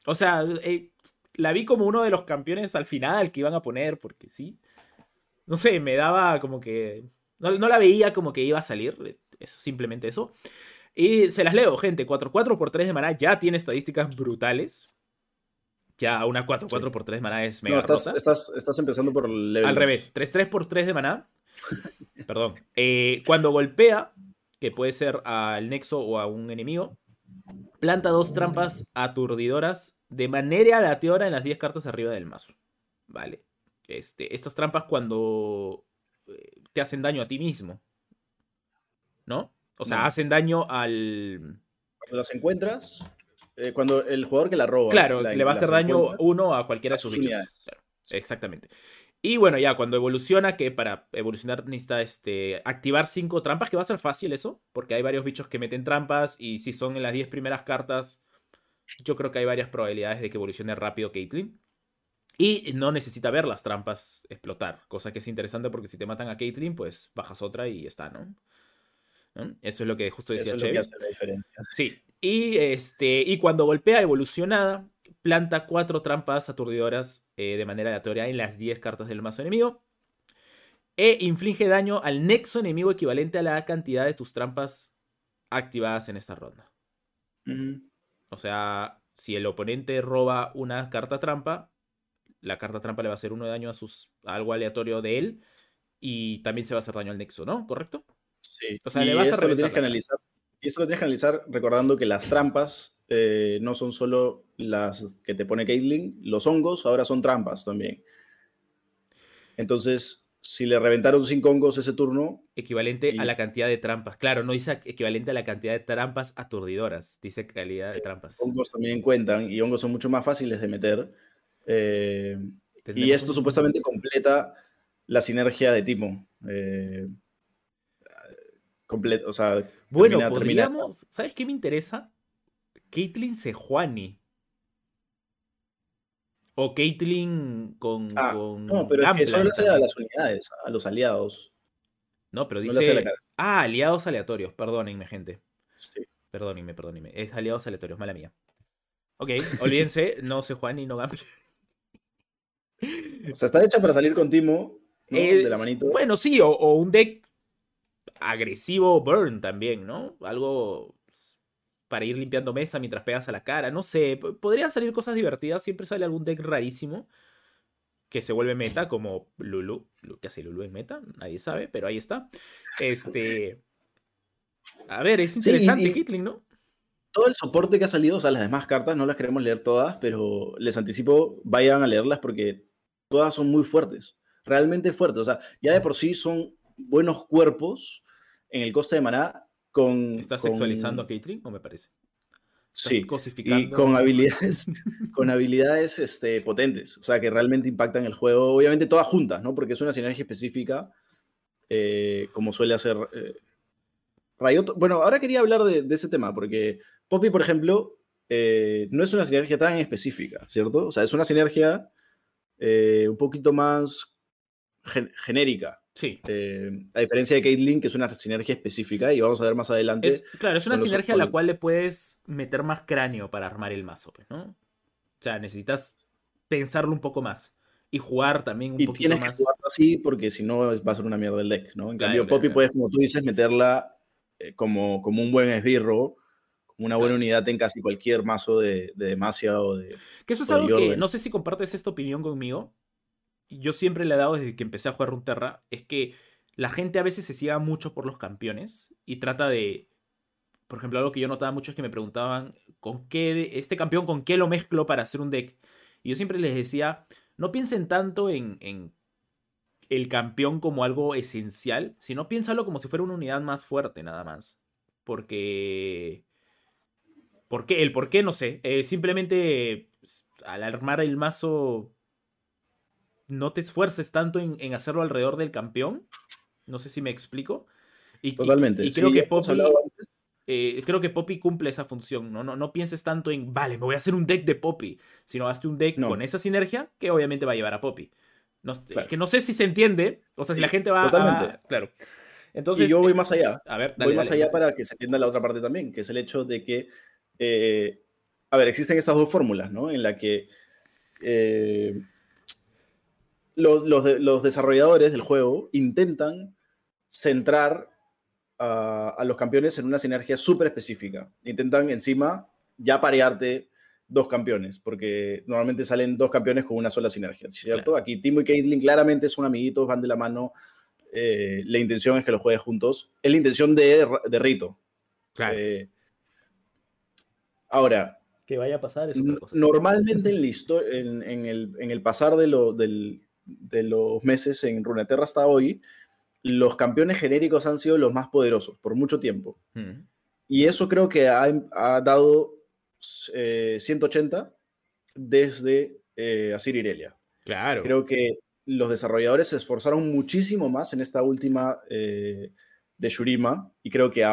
O sea, eh, la vi como uno de los campeones al final que iban a poner, porque sí. No sé, me daba como que. No, la veía como que iba a salir. Eso, simplemente eso. Y se las leo, gente. 4-4 por 3 de maná ya tiene estadísticas brutales. Ya una 4-4 por 3 de maná es mega no, estás, Estás, empezando por el level Al revés, 3-3 por 3 de maná. Perdón. Eh, cuando golpea, que puede ser al nexo o a un enemigo, Planta dos trampas aturdidoras de manera aleatoria en las 10 cartas arriba del mazo. Vale. Este, estas trampas cuando eh, te hacen daño a ti mismo. ¿No? O sea, hacen daño al. Cuando las encuentras, eh, cuando el jugador que la roba. Claro, le va a hacer daño uno a cualquiera de sus bichos. exactamente. Y bueno, ya cuando evoluciona, que para evolucionar necesita este, activar cinco trampas, que va a ser fácil eso, porque hay varios bichos que meten trampas y si son en las 10 primeras cartas, yo creo que hay varias probabilidades de que evolucione rápido Caitlyn. Y no necesita ver las trampas explotar, cosa que es interesante porque si te matan a Caitlyn, pues bajas otra y está, ¿no? Eso es lo que justo decía Chevy. Sí. Y, este, y cuando golpea evolucionada, planta cuatro trampas aturdidoras eh, de manera aleatoria en las 10 cartas del mazo enemigo. E inflige daño al nexo enemigo equivalente a la cantidad de tus trampas activadas en esta ronda. O sea, si el oponente roba una carta trampa, la carta trampa le va a hacer uno de daño a, sus, algo aleatorio de él y también se va a hacer daño al nexo, ¿no? ¿Correcto? Sí. O sea, le vas a lo tienes que analizar. Y esto lo tienes que analizar recordando que las trampas eh, no son solo las que te pone Caitlyn, los hongos ahora son trampas también. Entonces, si le reventaron cinco hongos ese turno. Equivalente a la cantidad de trampas. Claro, no dice equivalente a la cantidad de trampas aturdidoras, dice calidad de eh, trampas. Hongos también cuentan y hongos son mucho más fáciles de meter. Eh, y esto supuestamente completa la sinergia de Timo. Eh, o sea, bueno, podríamos, ¿sabes qué me interesa? Caitlyn Sejuani. O Caitlyn con, ah, No, pero es que solo le a las unidades, a los aliados. No, pero dice. ah, aliados aleatorios. Perdónenme, gente. Sí. Perdónenme, perdónenme. Es aliados aleatorios, mala mía. Ok, olvídense, no sé Juan y no Gamble. O sea, está hecha para salir con Timo, de la manito. Bueno, sí, o, un deck agresivo burn también, ¿no? Algo para ir limpiando mesa mientras pegas a la cara. No sé, podrían salir cosas divertidas. Siempre sale algún deck rarísimo que se vuelve meta, como Lulu. ¿Qué hace Lulu en meta? Nadie sabe, pero ahí está. Este. A ver, es interesante, Hitling, ¿no? Todo el soporte que ha salido, o sea, las demás cartas no las queremos leer todas, pero les anticipo, vayan a leerlas porque todas son muy fuertes, realmente fuertes. O sea, ya de por sí son buenos cuerpos en el coste de maná con... ¿Estás sexualizando a Caitlyn o me parece? Sí, y con habilidades, con habilidades este, potentes, o sea, que realmente impactan el juego, obviamente todas juntas, ¿no? Porque es una sinergia específica, eh, como suele hacer eh, Riot. Bueno, ahora quería hablar de, ese tema, porque Poppy, por ejemplo, eh, no es una sinergia tan específica, ¿cierto? O sea, es una sinergia un poquito más genérica. Sí. Eh, a diferencia de Caitlyn, que es una sinergia específica, y vamos a ver más adelante. claro, es una sinergia a la cual le puedes meter más cráneo para armar el mazo, pues, ¿no? O sea, necesitas pensarlo un poco más. Y jugar también un y poquito más. tienes que jugarlo así porque si no va a ser una mierda el deck, ¿no? En cambio, Poppy puedes, como tú dices, meterla eh, como, como un buen esbirro, una buena unidad en casi cualquier mazo de, de Demacia o de. Que eso es algo que no sé si compartes esta opinión conmigo, yo siempre le he dado desde que empecé a jugar Runeterra, es que la gente a veces se ciega mucho por los campeones y trata de, por ejemplo, algo que yo notaba mucho es que me preguntaban, ¿con qué, este campeón, con qué lo mezclo para hacer un deck? Y yo siempre les decía, no piensen tanto en, en el campeón como algo esencial, sino piénsalo como si fuera una unidad más fuerte, nada más. Porque... ¿Por qué? El por qué no sé. Eh, simplemente pues, al armar el mazo no te esfuerces tanto en, hacerlo alrededor del campeón. No sé si me explico. Y, Totalmente. Y, creo, que Poppy, eh, creo que Poppy cumple esa función. ¿no? No, no pienses tanto en, vale, me voy a hacer un deck de Poppy, sino hazte un deck con esa sinergia que obviamente va a llevar a Poppy. No, Es que no sé si se entiende, o sea, si la gente va Totalmente. a... Claro. Entonces, y yo voy más allá. A ver, voy más allá para que se entienda la otra parte también, que es el hecho de que, eh, a ver, existen estas dos fórmulas, ¿no? En la que eh, los, desarrolladores del juego intentan centrar a, los campeones en una sinergia súper específica. Intentan encima ya parearte dos campeones, porque normalmente salen dos campeones con una sola sinergia, ¿cierto? Aquí Timo y Caitlyn claramente son amiguitos, van de la mano. Eh, la intención es que los juegues juntos. Es la intención de, de Rito. Claro. Eh, ahora. Que vaya a pasar Normalmente en, en, el, en el pasar de lo, del, de los meses en Runeterra hasta hoy, los campeones genéricos han sido los más poderosos por mucho tiempo. Hmm. Y eso creo que ha, dado 180 eh, desde eh, Asir Irelia. Claro. Creo que los desarrolladores se esforzaron muchísimo más en esta última eh, de Shurima y creo que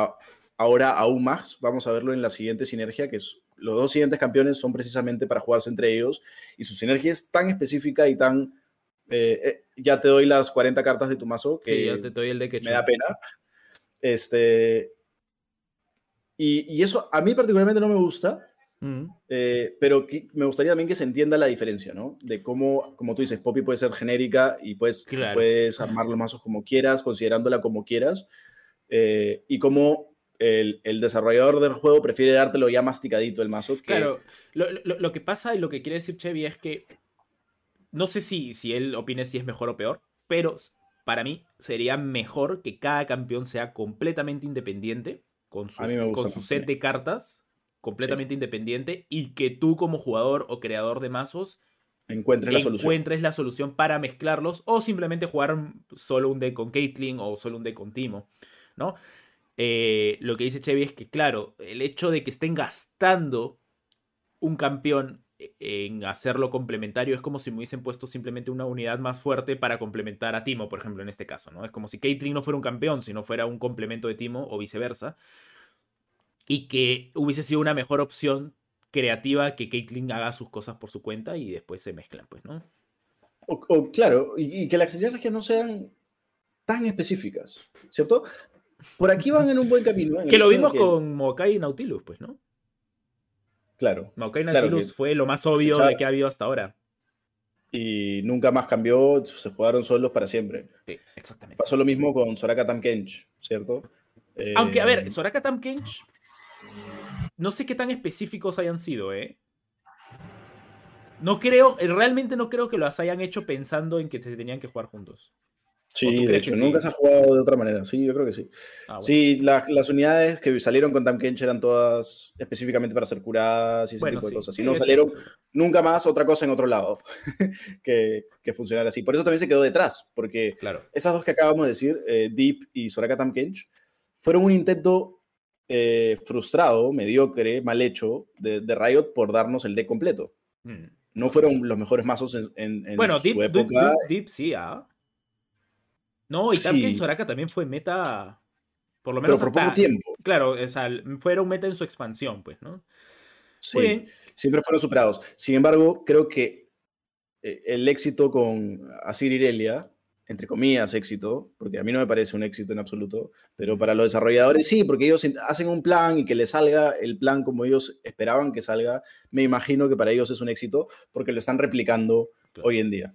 ahora aún más vamos a verlo en la siguiente sinergia, que es, los dos siguientes campeones son precisamente para jugarse entre ellos y su sinergia es tan específica y tan eh, eh, ya te doy las 40 cartas de tu mazo. Que sí, ya te doy el de que Me da pena. Este, y, eso a mí particularmente no me gusta, mm. eh, pero me gustaría también que se entienda la diferencia, ¿no? De cómo, como tú dices, Poppy puede ser genérica y puedes, puedes armar los mazos como quieras, considerándola como quieras, y cómo el, el, desarrollador del juego prefiere dártelo ya masticadito el mazo. Claro, lo, lo, que pasa y lo que quiere decir Chevy es que no sé si, si él opine si es mejor o peor, pero para mí sería mejor que cada campeón sea completamente independiente con su, con su set de cartas completamente independiente y que tú como jugador o creador de mazos encuentres la solución. encuentres la solución para mezclarlos o simplemente jugar solo un deck con Caitlyn o solo un deck con Timo, ¿no? Eh, lo que dice Chevy es que, claro, el hecho de que estén gastando un campeón en hacerlo complementario es como si me hubiesen puesto simplemente una unidad más fuerte para complementar a Timo, por ejemplo, en este caso, ¿no? Es como si Caitlyn no fuera un campeón, sino fuera un complemento de Timo o viceversa. Y que hubiese sido una mejor opción creativa que Caitlyn haga sus cosas por su cuenta y después se mezclan, pues, ¿no? O, claro, y, que las sinergias no sean tan específicas, ¿cierto? Por aquí van en un buen camino. que lo vimos con Mokai y Nautilus, pues, ¿no? Claro. Maokai Nautilus fue lo más obvio de que ha habido hasta ahora. Y nunca más cambió, se jugaron solos para siempre. Sí, exactamente. Pasó lo mismo con Soraka Tamkench, ¿cierto? Aunque, a ver, eh, Soraka Tamkench, no sé qué tan específicos hayan sido, ¿eh? No creo, realmente no creo que los hayan hecho pensando en que se tenían que jugar juntos. Sí, de hecho, nunca se ha jugado de otra manera. Sí, yo creo que sí. Ah, sí, las unidades que salieron con Tam Kench eran todas específicamente para ser curadas y ese tipo de cosas. Y no salieron nunca más otra cosa en otro lado que, que funcionara así. Por eso también se quedó detrás, porque claro. esas dos que acabamos de decir, eh, Deep y Soraka Tam Kench, fueron un intento eh, frustrado, mediocre, mal hecho de, Riot por darnos el deck completo. Mm. No fueron los mejores mazos en, en, bueno, su época. Deep, Deep sí, ¿ah? No, y también Soraka también fue meta, por lo menos Pero por poco tiempo. Claro, o sea, fue un meta en su expansión, pues, ¿no? Sí, siempre fueron superados. Sin embargo, creo que eh, el éxito con Asir Irelia, entre comillas éxito, porque a mí no me parece un éxito en absoluto, pero para los desarrolladores sí, porque ellos hacen un plan y que les salga el plan como ellos esperaban que salga, me imagino que para ellos es un éxito porque lo están replicando hoy en día.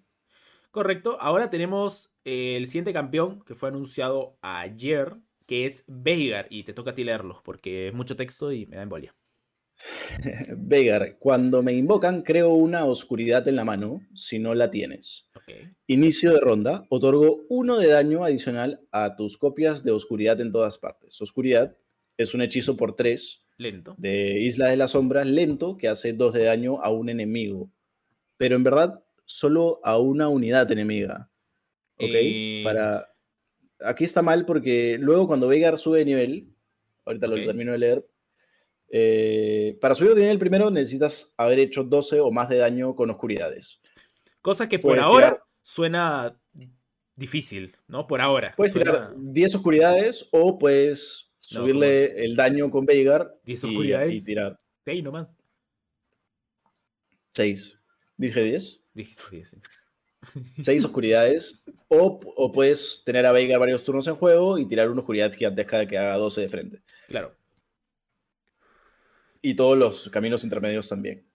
Correcto. Ahora tenemos el siguiente campeón que fue anunciado ayer, que es Veigar. Y te toca a ti leerlos porque es mucho texto y me da embolia. Veigar, cuando me invocan, creo una oscuridad en la mano, si no la tienes. Inicio de ronda, otorgo uno de daño adicional a tus copias de oscuridad en todas partes. Oscuridad es un hechizo por tres. Lento. De Isla de las Sombras, lento, que hace dos de daño a un enemigo. Pero en verdad solo a una unidad enemiga. ¿Ok? Eh, Para... Aquí está mal porque luego cuando Veigar sube de nivel, ahorita lo termino de leer, eh, para subir de nivel primero necesitas haber hecho 12 o más de daño con oscuridades. Cosa que por ahora suena difícil, ¿no? Por ahora. Puedes tirar 10 oscuridades o puedes subirle el daño con Veigar 10 oscuridades y tirar. 6 nomás. 6. ¿Dije 10? Dijiste Seis oscuridades. O, puedes tener a Veigar varios turnos en juego y tirar una oscuridad gigantesca que haga 12 de frente. Claro. Y todos los caminos intermedios también.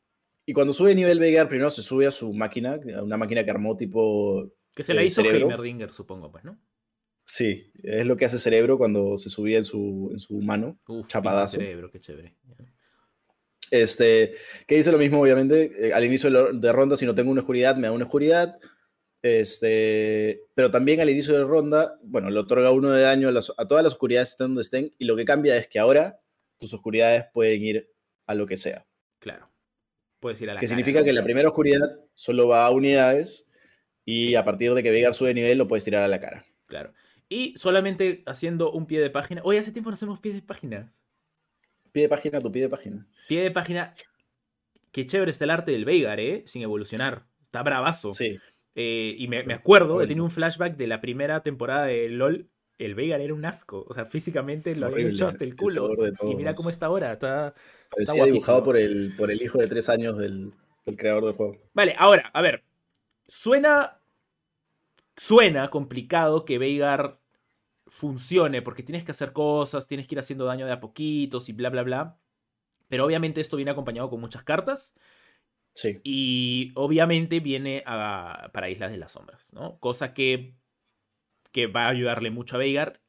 Y cuando sube nivel Veigar, primero se sube a su máquina, a una máquina que armó tipo. Que se la hizo Heimerdinger, supongo, pues, ¿no? Sí, es lo que hace Cerebro cuando se subía en su, en su mano. Uf, chapadazo. Cerebro, qué chévere. Este, que dice lo mismo, obviamente, eh, al inicio de, ronda, si no tengo una oscuridad, me da una oscuridad. Este, pero también al inicio de ronda, bueno, le otorga uno de daño a, todas las oscuridades estén donde estén, y lo que cambia es que ahora tus oscuridades pueden ir a lo que sea. Claro. Puedes ir a la Que significa que la primera oscuridad solo va a unidades, y a partir de que Veigar sube de nivel, lo puedes tirar a la cara. Claro. Y solamente haciendo un pie de página. Hoy hace tiempo no hacemos pie de página. Pie de página, tu pie de página. Pie de página. Qué chévere está el arte del Veigar, ¿eh? Sin evolucionar. Está bravazo. Sí. Eh, y me, acuerdo, he tenido un flashback de la primera temporada de LOL. El Veigar era un asco. O sea, físicamente lo había hecho hasta el culo. y mira cómo está ahora. Está, está dibujado por el, por el hijo de tres años del, del creador del juego. Vale, ahora, a ver. Suena. Suena complicado que Veigar funcione, porque tienes que hacer cosas, tienes que ir haciendo daño de a poquitos y bla, bla, bla. Pero obviamente esto viene acompañado con muchas cartas. Sí. Y obviamente viene a, para Islas de las Sombras, ¿no? Cosa que, que va a ayudarle mucho a Veigar.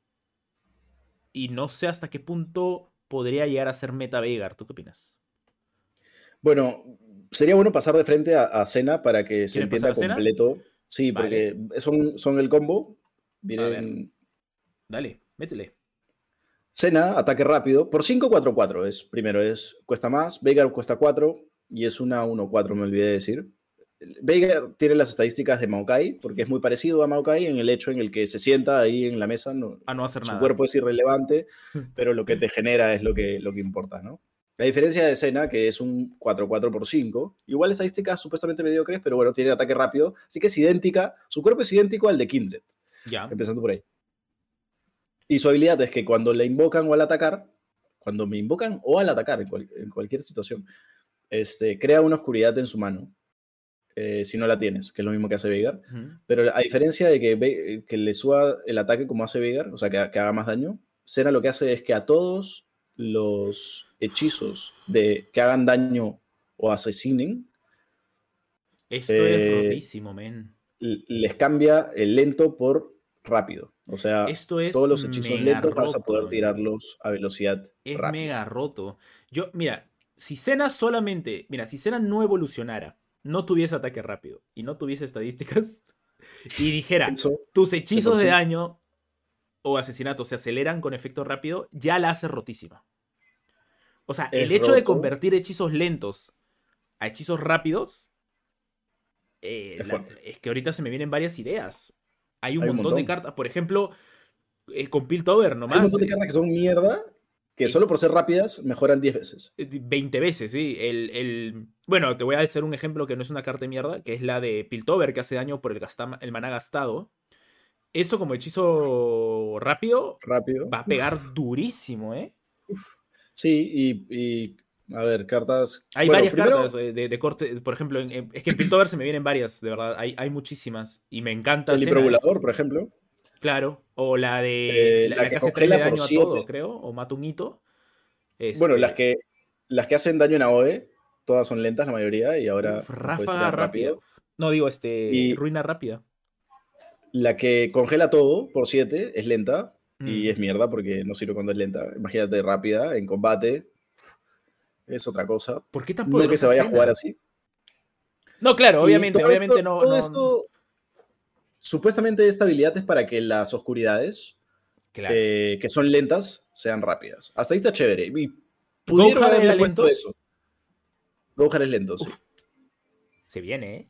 Y no sé hasta qué punto podría llegar a ser meta Veigar. ¿Tú qué opinas? Bueno, sería bueno pasar de frente a, Cena para que se entienda completo. Sí, porque son, son el combo. Vienen Dale, métele. Cena, ataque rápido, por 5, 4, 4. Es, primero es, cuesta más, Veigar cuesta 4 y es una 1, 4, me olvidé de decir. Veigar tiene las estadísticas de Maokai, porque es muy parecido a Maokai en el hecho en el que se sienta ahí en la mesa. No, a no hacer su nada. cuerpo es irrelevante, pero lo que te genera es lo que, lo que importa, ¿no? La diferencia de Cena, que es un 4-4 por 5, igual estadísticas supuestamente mediocres, pero bueno, tiene ataque rápido, así que es idéntica, su cuerpo es idéntico al de Kindred, Ya. empezando por ahí. Y su habilidad es que cuando le invocan o al atacar, cuando me invocan o al atacar, en, cual- en cualquier situación, este, crea una oscuridad en su mano, eh, si no la tienes, que es lo mismo que hace Veigar. Pero a diferencia de que, que le suba el ataque como hace Veigar, o sea, que, que haga más daño, Cena lo que hace es que a todos los hechizos de, que hagan daño o asesinen, Esto Eh, es rotísimo, men. les cambia el lento por rápido. O sea, Esto es todos los hechizos lentos vas a poder tirarlos a velocidad Es rápida. mega roto. Yo, mira, si Cena solamente, mira, si Cena no evolucionara, no tuviese ataque rápido y no tuviese estadísticas y dijera, tus hechizos de daño o asesinato se aceleran con efecto rápido, ya la hace rotísima. O sea, el hecho de convertir hechizos lentos a hechizos rápidos, eh, Es la- fuerte. es que ahorita se me vienen varias ideas. Hay un Hay un montón de cartas, por ejemplo, eh, con Piltover nomás. hay un montón de cartas que son mierda, que solo por ser rápidas mejoran 10 veces. eh, 20 veces, sí. El, el- Bueno, te voy a hacer un ejemplo que no es una carta de mierda, que es la de Piltover, que hace daño por el, gasta- el maná gastado. Eso como hechizo rápido Rápido. va a pegar durísimo, ¿eh? Sí, y, y, a ver, cartas. Hay bueno, varias primero- cartas eh, de, de corte, por ejemplo, en- en- es que en Piltover se me vienen varias, de verdad, hay, hay muchísimas. Y me encanta. El libro volador, por ejemplo. Claro. O la de. Eh, la, que que hace 3 congela de por daño a todo, creo. O mata un hito. Bueno, Este, las que, las que hacen daño en AOE, todas son lentas la mayoría, y ahora uf, ráfaga rápida. No, digo, este. Y- Ruina rápida. La que congela todo por 7 es lenta y Mm. es mierda porque no sirve cuando es lenta. Imagínate rápida en combate. Es otra cosa. ¿Por qué tan No que se vaya a jugar así. No, claro, obviamente, obviamente esto- no. todo no- esto, supuestamente esta habilidad es para que las oscuridades, Claro. eh, que son lentas, sean rápidas. Hasta ahí está chévere. Y pudieron haberle puesto lento. eso. Gohar es lento, sí. Se viene, ¿eh?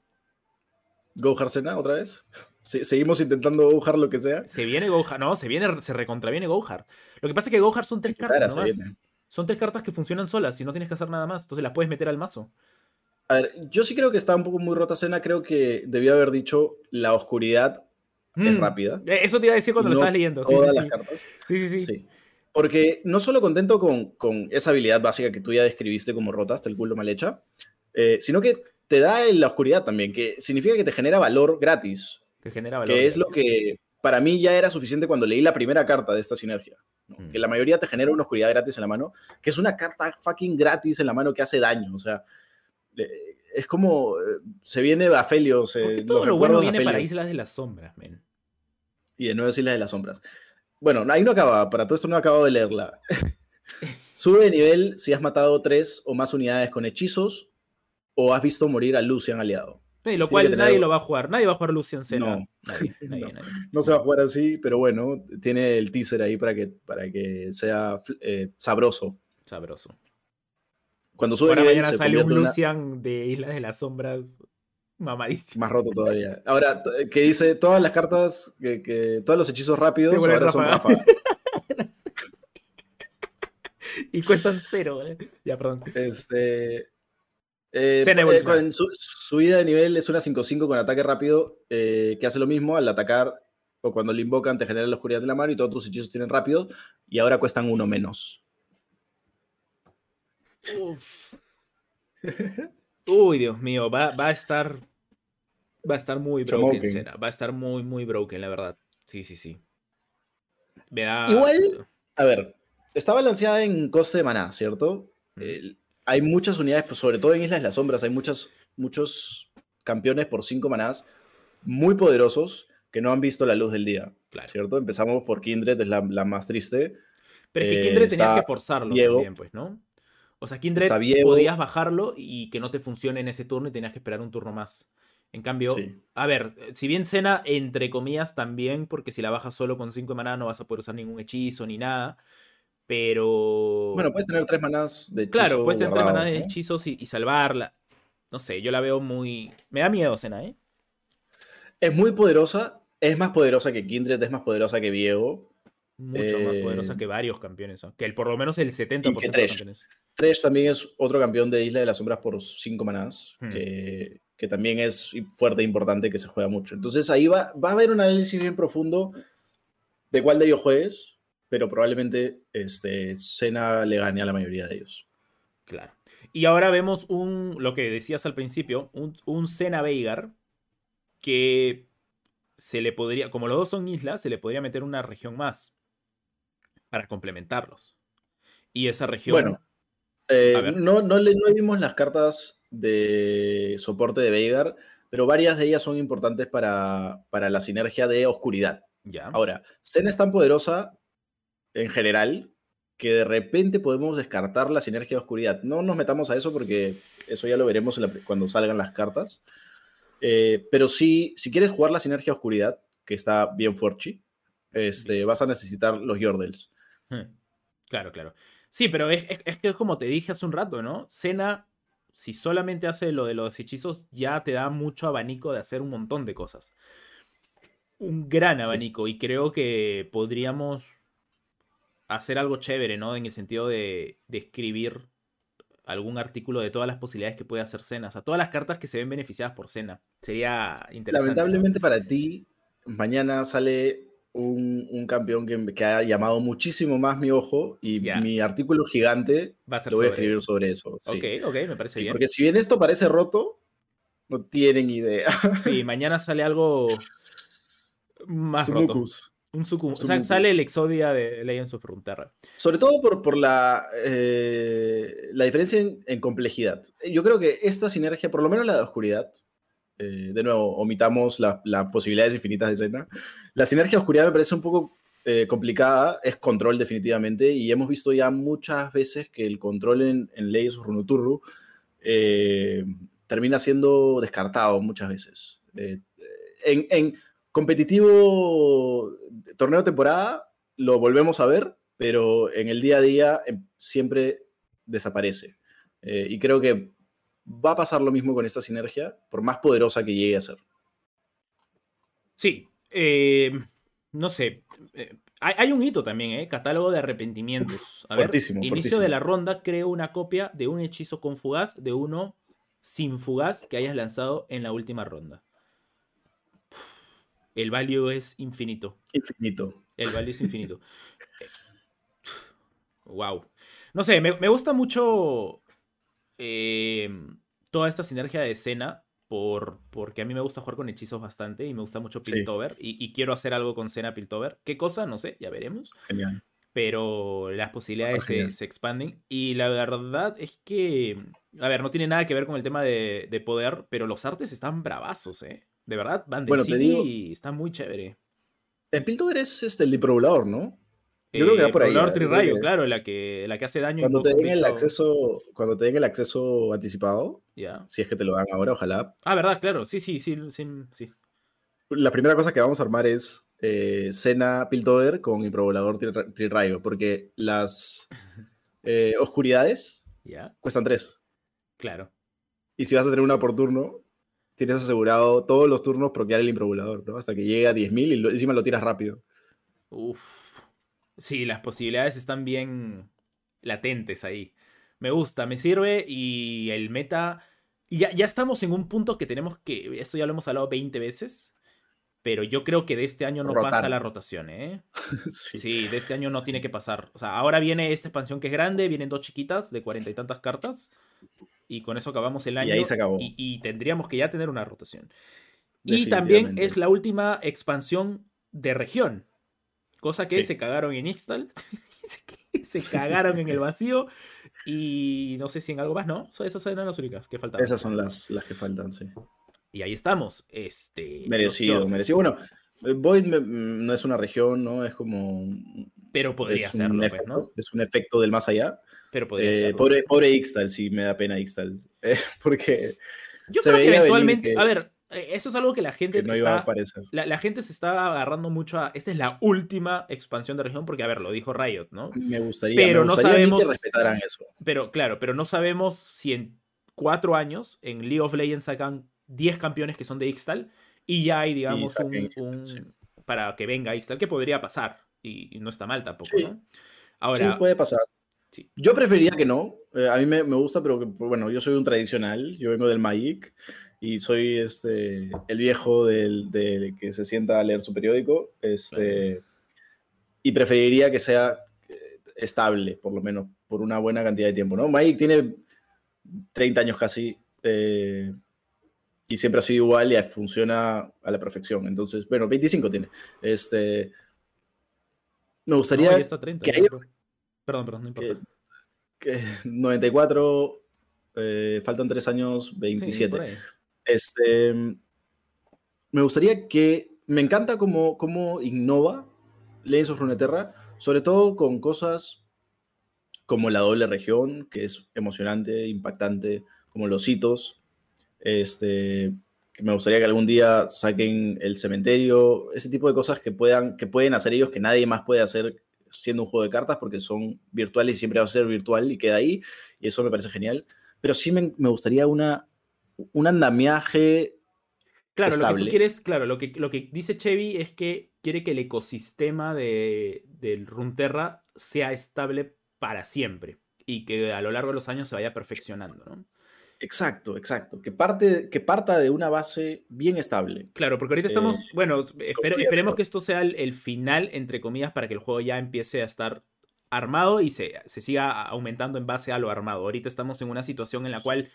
Gohar Sena otra vez. Seguimos intentando Gohar lo que sea. Se viene Gohar. No, se viene, se recontraviene Gohar. Lo que pasa es que Gohar son tres cartas Cara, nomás. Son tres cartas que funcionan solas y no tienes que hacer nada más. Entonces las puedes meter al mazo. A ver, yo sí creo que está un poco muy rota Sena. Creo que debió haber dicho la oscuridad es Mm. rápida. Eh, Eso te iba a decir cuando lo No estabas leyendo. Sí, Todas sí, las sí. cartas. Sí, sí, sí. Porque no solo contento con, con esa habilidad básica que tú ya describiste como rota hasta el culo mal hecha, eh, sino que te da en la oscuridad también, que significa que te genera valor gratis, Que genera valor. que es lo que para mí ya era suficiente cuando leí la primera carta de esta sinergia. ¿no? Mm. Que la mayoría te genera una oscuridad gratis en la mano, que es una carta fucking gratis en la mano que hace daño. O sea, es como eh, se viene eh, Porque todo lo bueno viene para. Islas de las Sombras, men. y de nuevo Islas de las Sombras. Bueno, ahí no acaba, para todo esto no he acabado de leerla. Sube de nivel si has matado tres o más unidades con hechizos o has visto morir a Lucian aliado. Eh, lo Tiene cual tener nadie lo va a jugar. Nadie va a jugar Lucian Senna. No. Nadie, nadie, No. nadie. No se va a jugar así, pero bueno, tiene el teaser ahí para que, para que sea eh, sabroso. Sabroso. Cuando sube Ahora nivel mañana sale un una- Lucian de Islas de las Sombras mamadísimo. más roto todavía. Ahora, t- que dice todas las cartas, que, que todos los hechizos rápidos ahora son ráfaga. ráfaga. y cuestan cero, ¿eh? Ya, perdón. Este. eh, eh, con su subida de nivel es una 5-5 con ataque rápido, eh, que hace lo mismo al atacar o cuando lo invocan te genera la oscuridad de la mano y todos tus hechizos tienen rápido y ahora cuestan uno menos. Uf. Uy, Dios mío, va, va a estar. Va a estar muy broken, Smoking. Senna. Va a estar muy, muy broken, la verdad. Sí, sí, sí. Me da. Igual- A ver, está balanceada en coste de maná, ¿cierto? Mm. Hay muchas unidades, pues, sobre todo en Islas de las Sombras, hay muchas, muchos campeones por 5 manás muy poderosos que no han visto la luz del día, Claro. ¿cierto? Empezamos por Kindred, es la, la más triste. Pero es que Eh, Kindred tenías está que forzarlo Diego. también, pues, ¿no? O sea, Kindred Diego. podías bajarlo y que no te funcione en ese turno y tenías que esperar un turno más. En cambio, Sí. a ver, si bien Cena, entre comillas, también, porque si la bajas solo con 5 de maná no vas a poder usar ningún hechizo ni nada. Pero. Bueno, puedes tener tres manadas de hechizo Claro, puedes tener tres manadas de hechizos y, y salvarla. No sé, yo la veo muy. Me da miedo, Sena, ¿eh? Es muy poderosa. Es más poderosa que Kindred, es más poderosa que Viego. Mucho más Eh, poderosa que varios campeones. ¿no? Que el, por lo menos el 70% de campeones. Thresh también es otro campeón de Isla de las Sombras por cinco manadas, Hmm. que, que también es fuerte e importante que se juega mucho. Entonces ahí va, va a haber un análisis bien profundo de cuál de ellos juegues, pero probablemente este, Senna le gane a la mayoría de ellos. Claro. Y ahora vemos un, lo que decías al principio, un, un Sena Veigar que se le podría, como los dos son islas, se le podría meter una región más para complementarlos. Y esa región... Bueno, eh, no, no, le, no vimos las cartas de soporte de Veigar, pero varias de ellas son importantes para, para la sinergia de oscuridad. ya. Ahora, Senna es tan poderosa en general que de repente podemos descartar la sinergia de oscuridad. No nos metamos a eso porque eso ya lo veremos la- cuando salgan las cartas. Eh, pero sí, si quieres jugar la sinergia de oscuridad, que está bien fuerte, este, vas a necesitar los Yordles. Claro, claro. Sí, pero es, es- es que es como te dije hace un rato, ¿no? Sena, si solamente hace lo de los hechizos, ya te da mucho abanico de hacer un montón de cosas. Un gran abanico. Y creo que podríamos hacer algo chévere, ¿no? En el sentido de, de escribir algún artículo de todas las posibilidades que puede hacer Sena. O sea, todas las cartas que se ven beneficiadas por Sena. Sería interesante. ¿no? Lamentablemente para ti, mañana sale un, un campeón que, que ha llamado muchísimo más mi ojo y mi artículo gigante Va a ser lo voy a escribir sobre eso. sí. Ok, ok, me parece Sí, bien. porque si bien esto parece roto, no tienen idea. Sí, mañana sale algo más roto. Sumukus. Un sucum- sale el Exodia de Legends of Runeterra. Sobre todo por, por la, eh, la diferencia en, en complejidad. Yo creo que esta sinergia, por lo menos la de oscuridad, eh, de nuevo, omitamos la- las posibilidades infinitas de escena. La sinergia oscuridad me parece un poco eh, complicada, es control definitivamente, y hemos visto ya muchas veces que el control en, en Legends of Runeterra eh, termina siendo descartado muchas veces. Eh, en, en competitivo torneo temporada lo volvemos a ver, pero en el día a día em, siempre desaparece. Y creo que va a pasar lo mismo con esta sinergia, por más poderosa que llegue a ser. Sí, eh, no sé. eh, hay, hay un hito también, ¿eh? Catálogo de arrepentimientos. A ver, fuertísimo, inicio fuertísimo. de la ronda, creo una copia de un hechizo con fugaz, de uno sin fugaz que hayas lanzado en la última ronda. El value es infinito. Infinito. El value es infinito. wow. No sé, me, me gusta mucho eh, toda esta sinergia de escena. Por, porque a mí me gusta jugar con hechizos bastante y me gusta mucho Sí. Piltover. Y, y quiero hacer algo con Cena Piltover. ¿Qué cosa? No sé, ya veremos. Genial. Pero las posibilidades se, expanden. Y la verdad es que. A ver, no tiene nada que ver con el tema de, de poder, pero los artes están bravazos, ¿eh? De verdad, Van Bueno, te City digo- y está muy chévere. En Piltover es este, el diplobulador, ¿no? Yo creo que va por ahí, Probador ¿eh? Trirayo, que- claro, la que, la que hace daño. Cuando te den el acceso, cuando te den el acceso anticipado, Ya. si es que te lo dan ahora, ojalá. Ah, verdad, claro. Sí, sí, sí, sí. sí. La primera cosa que vamos a armar es eh, Cena Piltover con improvolador Tri- Trirayo, porque las eh, oscuridades Ya, cuestan tres. claro. Y si vas a tener una por turno, tienes asegurado todos los turnos proquear el improvolador, ¿no? Hasta que llegue a 10.000 y lo- encima lo tiras rápido. Uf. Sí, las posibilidades están bien latentes ahí. Me gusta, me sirve y el meta... y Ya, ya estamos en un punto que tenemos que... Esto ya lo hemos hablado 20 veces, pero yo creo que de este año no Rotar. pasa la rotación, ¿eh? Sí. Sí, de este año no tiene que pasar. O sea, ahora viene esta expansión que es grande, vienen dos chiquitas de cuarenta y tantas cartas. Y con eso acabamos el año. ahí se acabó. Y, y tendríamos que ya tener una rotación. Y también es la última expansión de región. Cosa que Sí. se cagaron en Ixtal. se cagaron en el vacío. Y no sé si en algo más, ¿no? So- Esas eran las únicas que faltaban. Esas son las, las que faltan, sí. Y ahí estamos. Este, Merecido, merecido. Bueno, Void mm, no es una región, ¿no? Es como... Pero podría serlo, pues, ¿no? Es un efecto del más allá. Pero podría Eh, serlo. pobre, pobre Ixtal, sí, me da pena Ixtal. Eh, porque Yo se creo que eventualmente, que- a ver, eso es algo que la gente que no iba a aparecer. la, la gente se está agarrando mucho a, esta es la última expansión de región, porque a ver, lo dijo Riot, ¿no? Me gustaría, Pero me no gustaría mí que sabemos- respetaran eso. Pero claro, pero no sabemos si en cuatro años en League of Legends sacan 10 campeones que son de Ixtal y ya hay, digamos, un, saquen Ixtal, un- sí. para que venga Ixtal, que podría pasar y, y no está mal tampoco, Sí. ¿no? Sí, Ahora, puede pasar. sí. Yo preferiría que no. eh, a mí me, me gusta, pero que, bueno, yo soy un tradicional. Yo vengo del Magic y soy este, el viejo del, del que se sienta a leer su periódico. Este, y preferiría que sea eh, estable, por lo menos, por una buena cantidad de tiempo. ¿no? Magic tiene 30 años casi. eh, y siempre ha sido igual y funciona a la perfección. Entonces, bueno, 25 tiene. Este, me no, gustaría ya está 30, que haya-. Perdón, perdón, no importa. que, que 94, eh, faltan 3 años, Sí, 27. por ahí. Este, me gustaría que, me encanta cómo, cómo innova Legends of Runeterra, sobre todo con cosas como la doble región, que es emocionante, impactante, como los hitos, este, me gustaría que algún día saquen el cementerio, ese tipo de cosas que, puedan, que pueden hacer ellos que nadie más puede hacer siendo un juego de cartas porque son virtuales y siempre va a ser virtual y queda ahí, y eso me parece genial. Pero sí me, me gustaría una, un andamiaje Claro, lo que tú estable. quieres, claro, lo que, lo que dice Chevy es que quiere que el ecosistema de, del Runeterra sea estable para siempre y que a lo largo de los años se vaya perfeccionando, ¿no? Exacto, exacto. Que, parte, que parta de una base bien estable. Claro, porque ahorita estamos, Eh, bueno, espere- gustaría esperemos que esto sea el, el final, entre comillas, para que el juego ya empiece a estar armado y se, se siga aumentando en base a lo armado. Ahorita estamos en una situación en la cual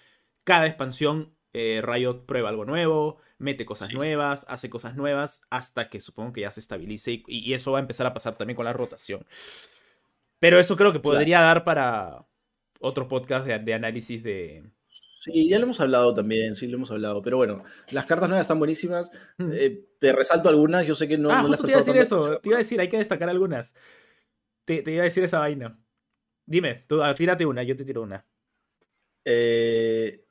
cada expansión eh, Riot prueba algo nuevo, mete cosas Sí. nuevas, hace cosas nuevas, hasta que supongo que ya se estabilice y, y eso va a empezar a pasar también con la rotación. Pero eso creo que Claro. podría dar para otro podcast de, de análisis de... Sí, ya lo hemos hablado también, sí, lo hemos hablado. Pero bueno, las cartas nuevas están buenísimas. Eh, te resalto algunas, yo sé que no. ah, no justo te iba a decir eso. Te iba a decir, hay que destacar algunas. Te, te iba a decir esa vaina. Dime, tú ah, tírate una, yo te tiro una. Eh,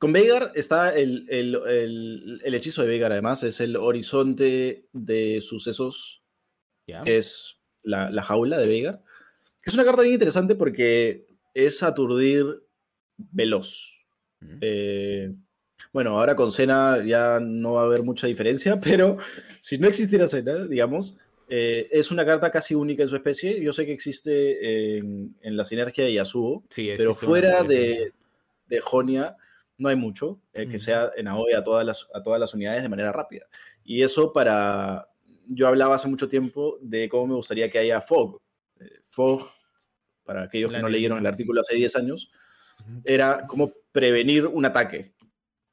con Veigar está el, el- el- el hechizo de Veigar, además, es el horizonte de sucesos, que es la, la jaula de Veigar. Es una carta bien interesante porque es aturdir veloz. Mm. Eh, bueno, ahora con Cena ya no va a haber mucha diferencia, pero si no existiera Cena, digamos, eh, es una carta casi única en su especie. Yo sé que existe en, en la sinergia de Yasuo, Sí, pero fuera de, de Jonia no hay mucho eh, que sea en AOE a todas, las, a todas las unidades de manera rápida. Y eso para... Yo hablaba hace mucho tiempo de cómo me gustaría que haya Fog. Eh, Fog, para aquellos que no leyeron el artículo hace 10 años, era como prevenir un ataque,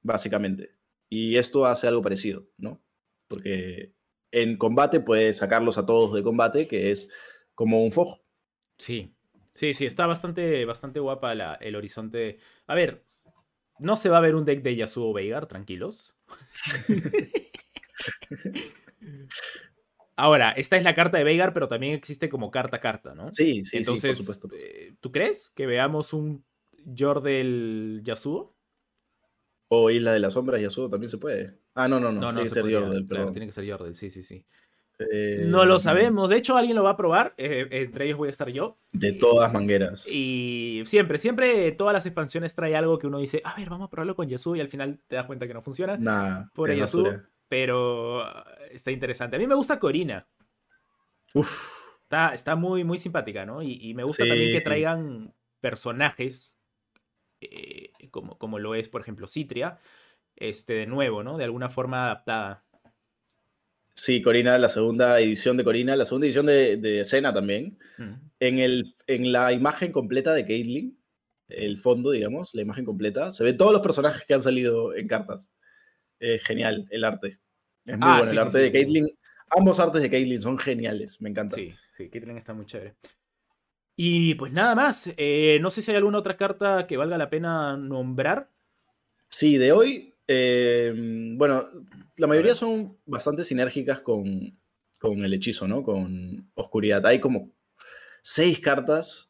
básicamente. Y esto hace algo parecido, ¿no? Porque en combate puedes sacarlos a todos de combate, que es como un Fog. Sí, sí, sí, está bastante, bastante guapa la- el horizonte. A ver, no se va a ver un deck de Yasuo Veigar, tranquilos. Ahora, esta es la carta de Veigar, pero también existe como carta a carta, ¿no? Sí, sí, Entonces, sí, por supuesto. eh, ¿tú crees que veamos un Jordel Yasuo? O Isla de las Sombras Yasuo también se puede. Ah, no, no, no. No, no, tiene que se ser podría, claro, tiene que ser Jordel, sí, sí, sí. Eh, No lo sabemos, de hecho alguien lo va a probar, eh, entre ellos voy a estar yo. De todas mangueras. Y siempre, siempre todas las expansiones trae algo que uno dice, a ver, vamos a probarlo con Yasuo y al final te das cuenta que no funciona. Nada. Por es Yasuo, basura. pero ah, está interesante. A mí me gusta Corina, Uf, está, está muy, muy simpática, ¿no? Y, y me gusta también que traigan personajes, eh, como, como lo es, por ejemplo, Citria, este, de nuevo, ¿no? De alguna forma adaptada. Sí, Corina, la segunda edición de Corina, la segunda edición de, de Escena también. En, el, en la imagen completa de Caitlyn, el fondo, digamos, la imagen completa, se ven todos los personajes que han salido en cartas. Eh, genial, el arte. Es muy Ah, bueno. sí, el arte sí, de sí. Caitlyn, ambos artes de Caitlyn son geniales, me encanta. Sí, sí, Caitlyn está muy chévere. Y pues nada más, eh, no sé si hay alguna otra carta que valga la pena nombrar. Sí, de hoy, eh, bueno, la mayoría son bastante sinérgicas con, con el hechizo, ¿no? Con oscuridad. Hay como seis cartas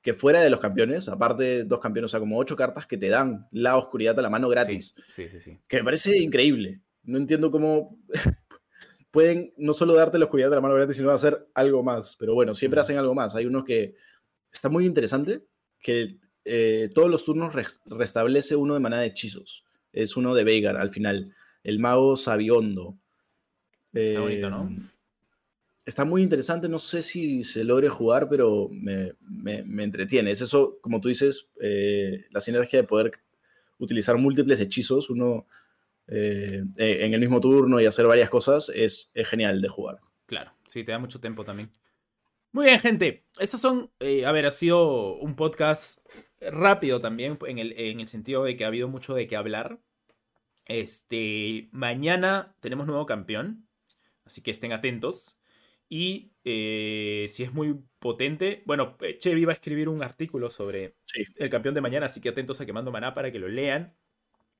que fuera de los campeones, aparte dos campeones, o sea, como ocho cartas que te dan la oscuridad a la mano gratis, Sí, sí, sí. sí. que me parece increíble. no entiendo cómo pueden no solo darte la oscuridad de la mano gratis, sino hacer algo más. Pero bueno, siempre hacen algo más. Hay unos que está muy interesante, que eh, todos los turnos restablece uno de manera de hechizos. Es uno de Veigar al final, el mago Sabiondo. Está bonito, ¿no? Em, está muy interesante, no sé si se logre jugar, pero me, entretiene. Es eso, como tú dices, eh, la sinergia de poder utilizar múltiples hechizos, uno eh, en el mismo turno y hacer varias cosas, es, genial de jugar. Claro, sí, te da mucho tiempo también. Muy bien, gente. Estos son, eh, a ver, ha sido un podcast rápido también, en el, en el sentido de que ha habido mucho de qué hablar. Este, mañana tenemos nuevo campeón, así que estén atentos. Y eh, si es muy potente, bueno, eh, Chevy va a escribir un artículo sobre el campeón de mañana, así que atentos a Quemando Maná para que lo lean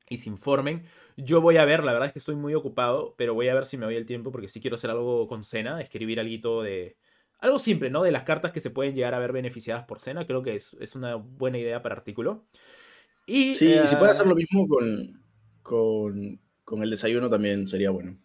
y se informen. Yo voy a ver, la verdad es que estoy muy ocupado, pero voy a ver si me doy el tiempo porque sí quiero hacer algo con Cena, escribir algo de... Algo simple, ¿no? De las cartas que se pueden llegar a ver beneficiadas por Cena, creo que es, una buena idea para artículo. Y, sí, si puede hacer lo eh, mismo con, con, con el desayuno también sería bueno.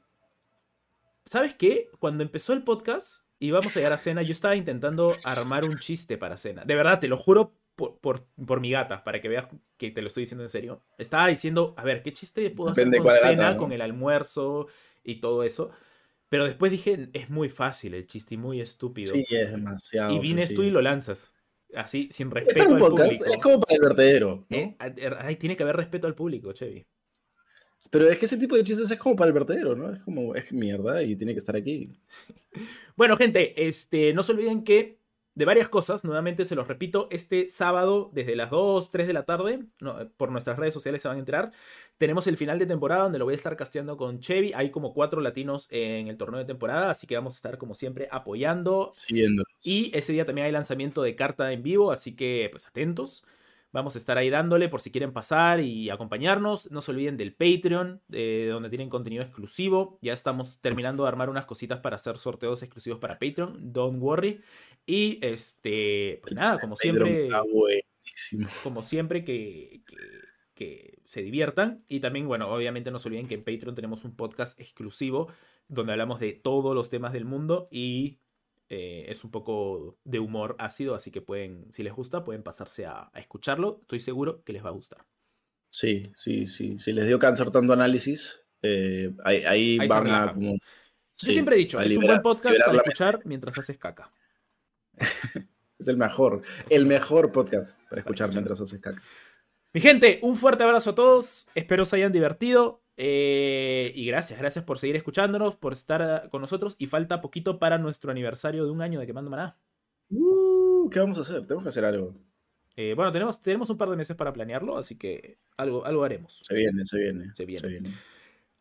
¿Sabes qué? Cuando empezó el podcast y vamos a llegar a cena, yo estaba intentando armar un chiste para cena. De verdad, te lo juro por, por, mi gata, para que veas que te lo estoy diciendo en serio. Estaba diciendo, a ver, ¿qué chiste puedo hacer con cena, con el almuerzo y todo eso? Pero después dije, es muy fácil el chiste y muy estúpido. Sí, es demasiado. Y vienes tú y lo lanzas. Así, sin respeto al público. Es como para el vertedero. ¿Eh? tiene que haber respeto al público, Chevy. Pero es que ese tipo de chistes es como para el vertedero, ¿no? Es como, es mierda y tiene que estar aquí. Bueno, gente, este, no se olviden que de varias cosas, nuevamente se los repito, este sábado desde las 2, 3 de la tarde, por nuestras redes sociales se van a enterar, tenemos el final de temporada donde lo voy a estar casteando con Chevy, hay como cuatro latinos en el torneo de temporada, así que vamos a estar como siempre apoyando. Siguiendo. Y ese día también hay lanzamiento de carta en vivo, así que pues atentos. Vamos a estar ahí dándole por si quieren pasar y acompañarnos. No se olviden del Patreon, donde tienen contenido exclusivo. Ya estamos terminando de armar unas cositas para hacer sorteos exclusivos para Patreon. Don't worry. Y este, pues nada, como siempre. Como siempre que, que, se diviertan. Y también, bueno, obviamente no se olviden que en Patreon tenemos un podcast exclusivo donde hablamos de todos los temas del mundo y eh, es un poco de humor ácido, así que pueden, si les gusta, pueden pasarse a, escucharlo. Estoy seguro que les va a gustar. Sí, sí, sí. Si les dio cáncer tanto análisis, eh, ahí, van a como... Yo siempre he dicho, es un buen podcast para escuchar mientras haces caca. es el mejor, el mejor podcast para escuchar mientras haces caca. Mi gente, un fuerte abrazo a todos. Espero se hayan divertido. Eh, y gracias, gracias por seguir escuchándonos, por estar ah, con nosotros. Y falta poquito para nuestro aniversario de un año de Quemando Maná. Uh, ¿Qué vamos a hacer? Tenemos que hacer algo. Eh, bueno, tenemos, tenemos un par de meses para planearlo, así que algo, algo haremos. Se viene, se viene. Se viene.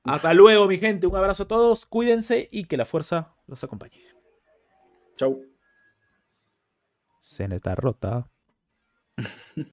Hasta luego, mi gente. Un abrazo a todos. Cuídense y que la fuerza los acompañe. Chau se está rota.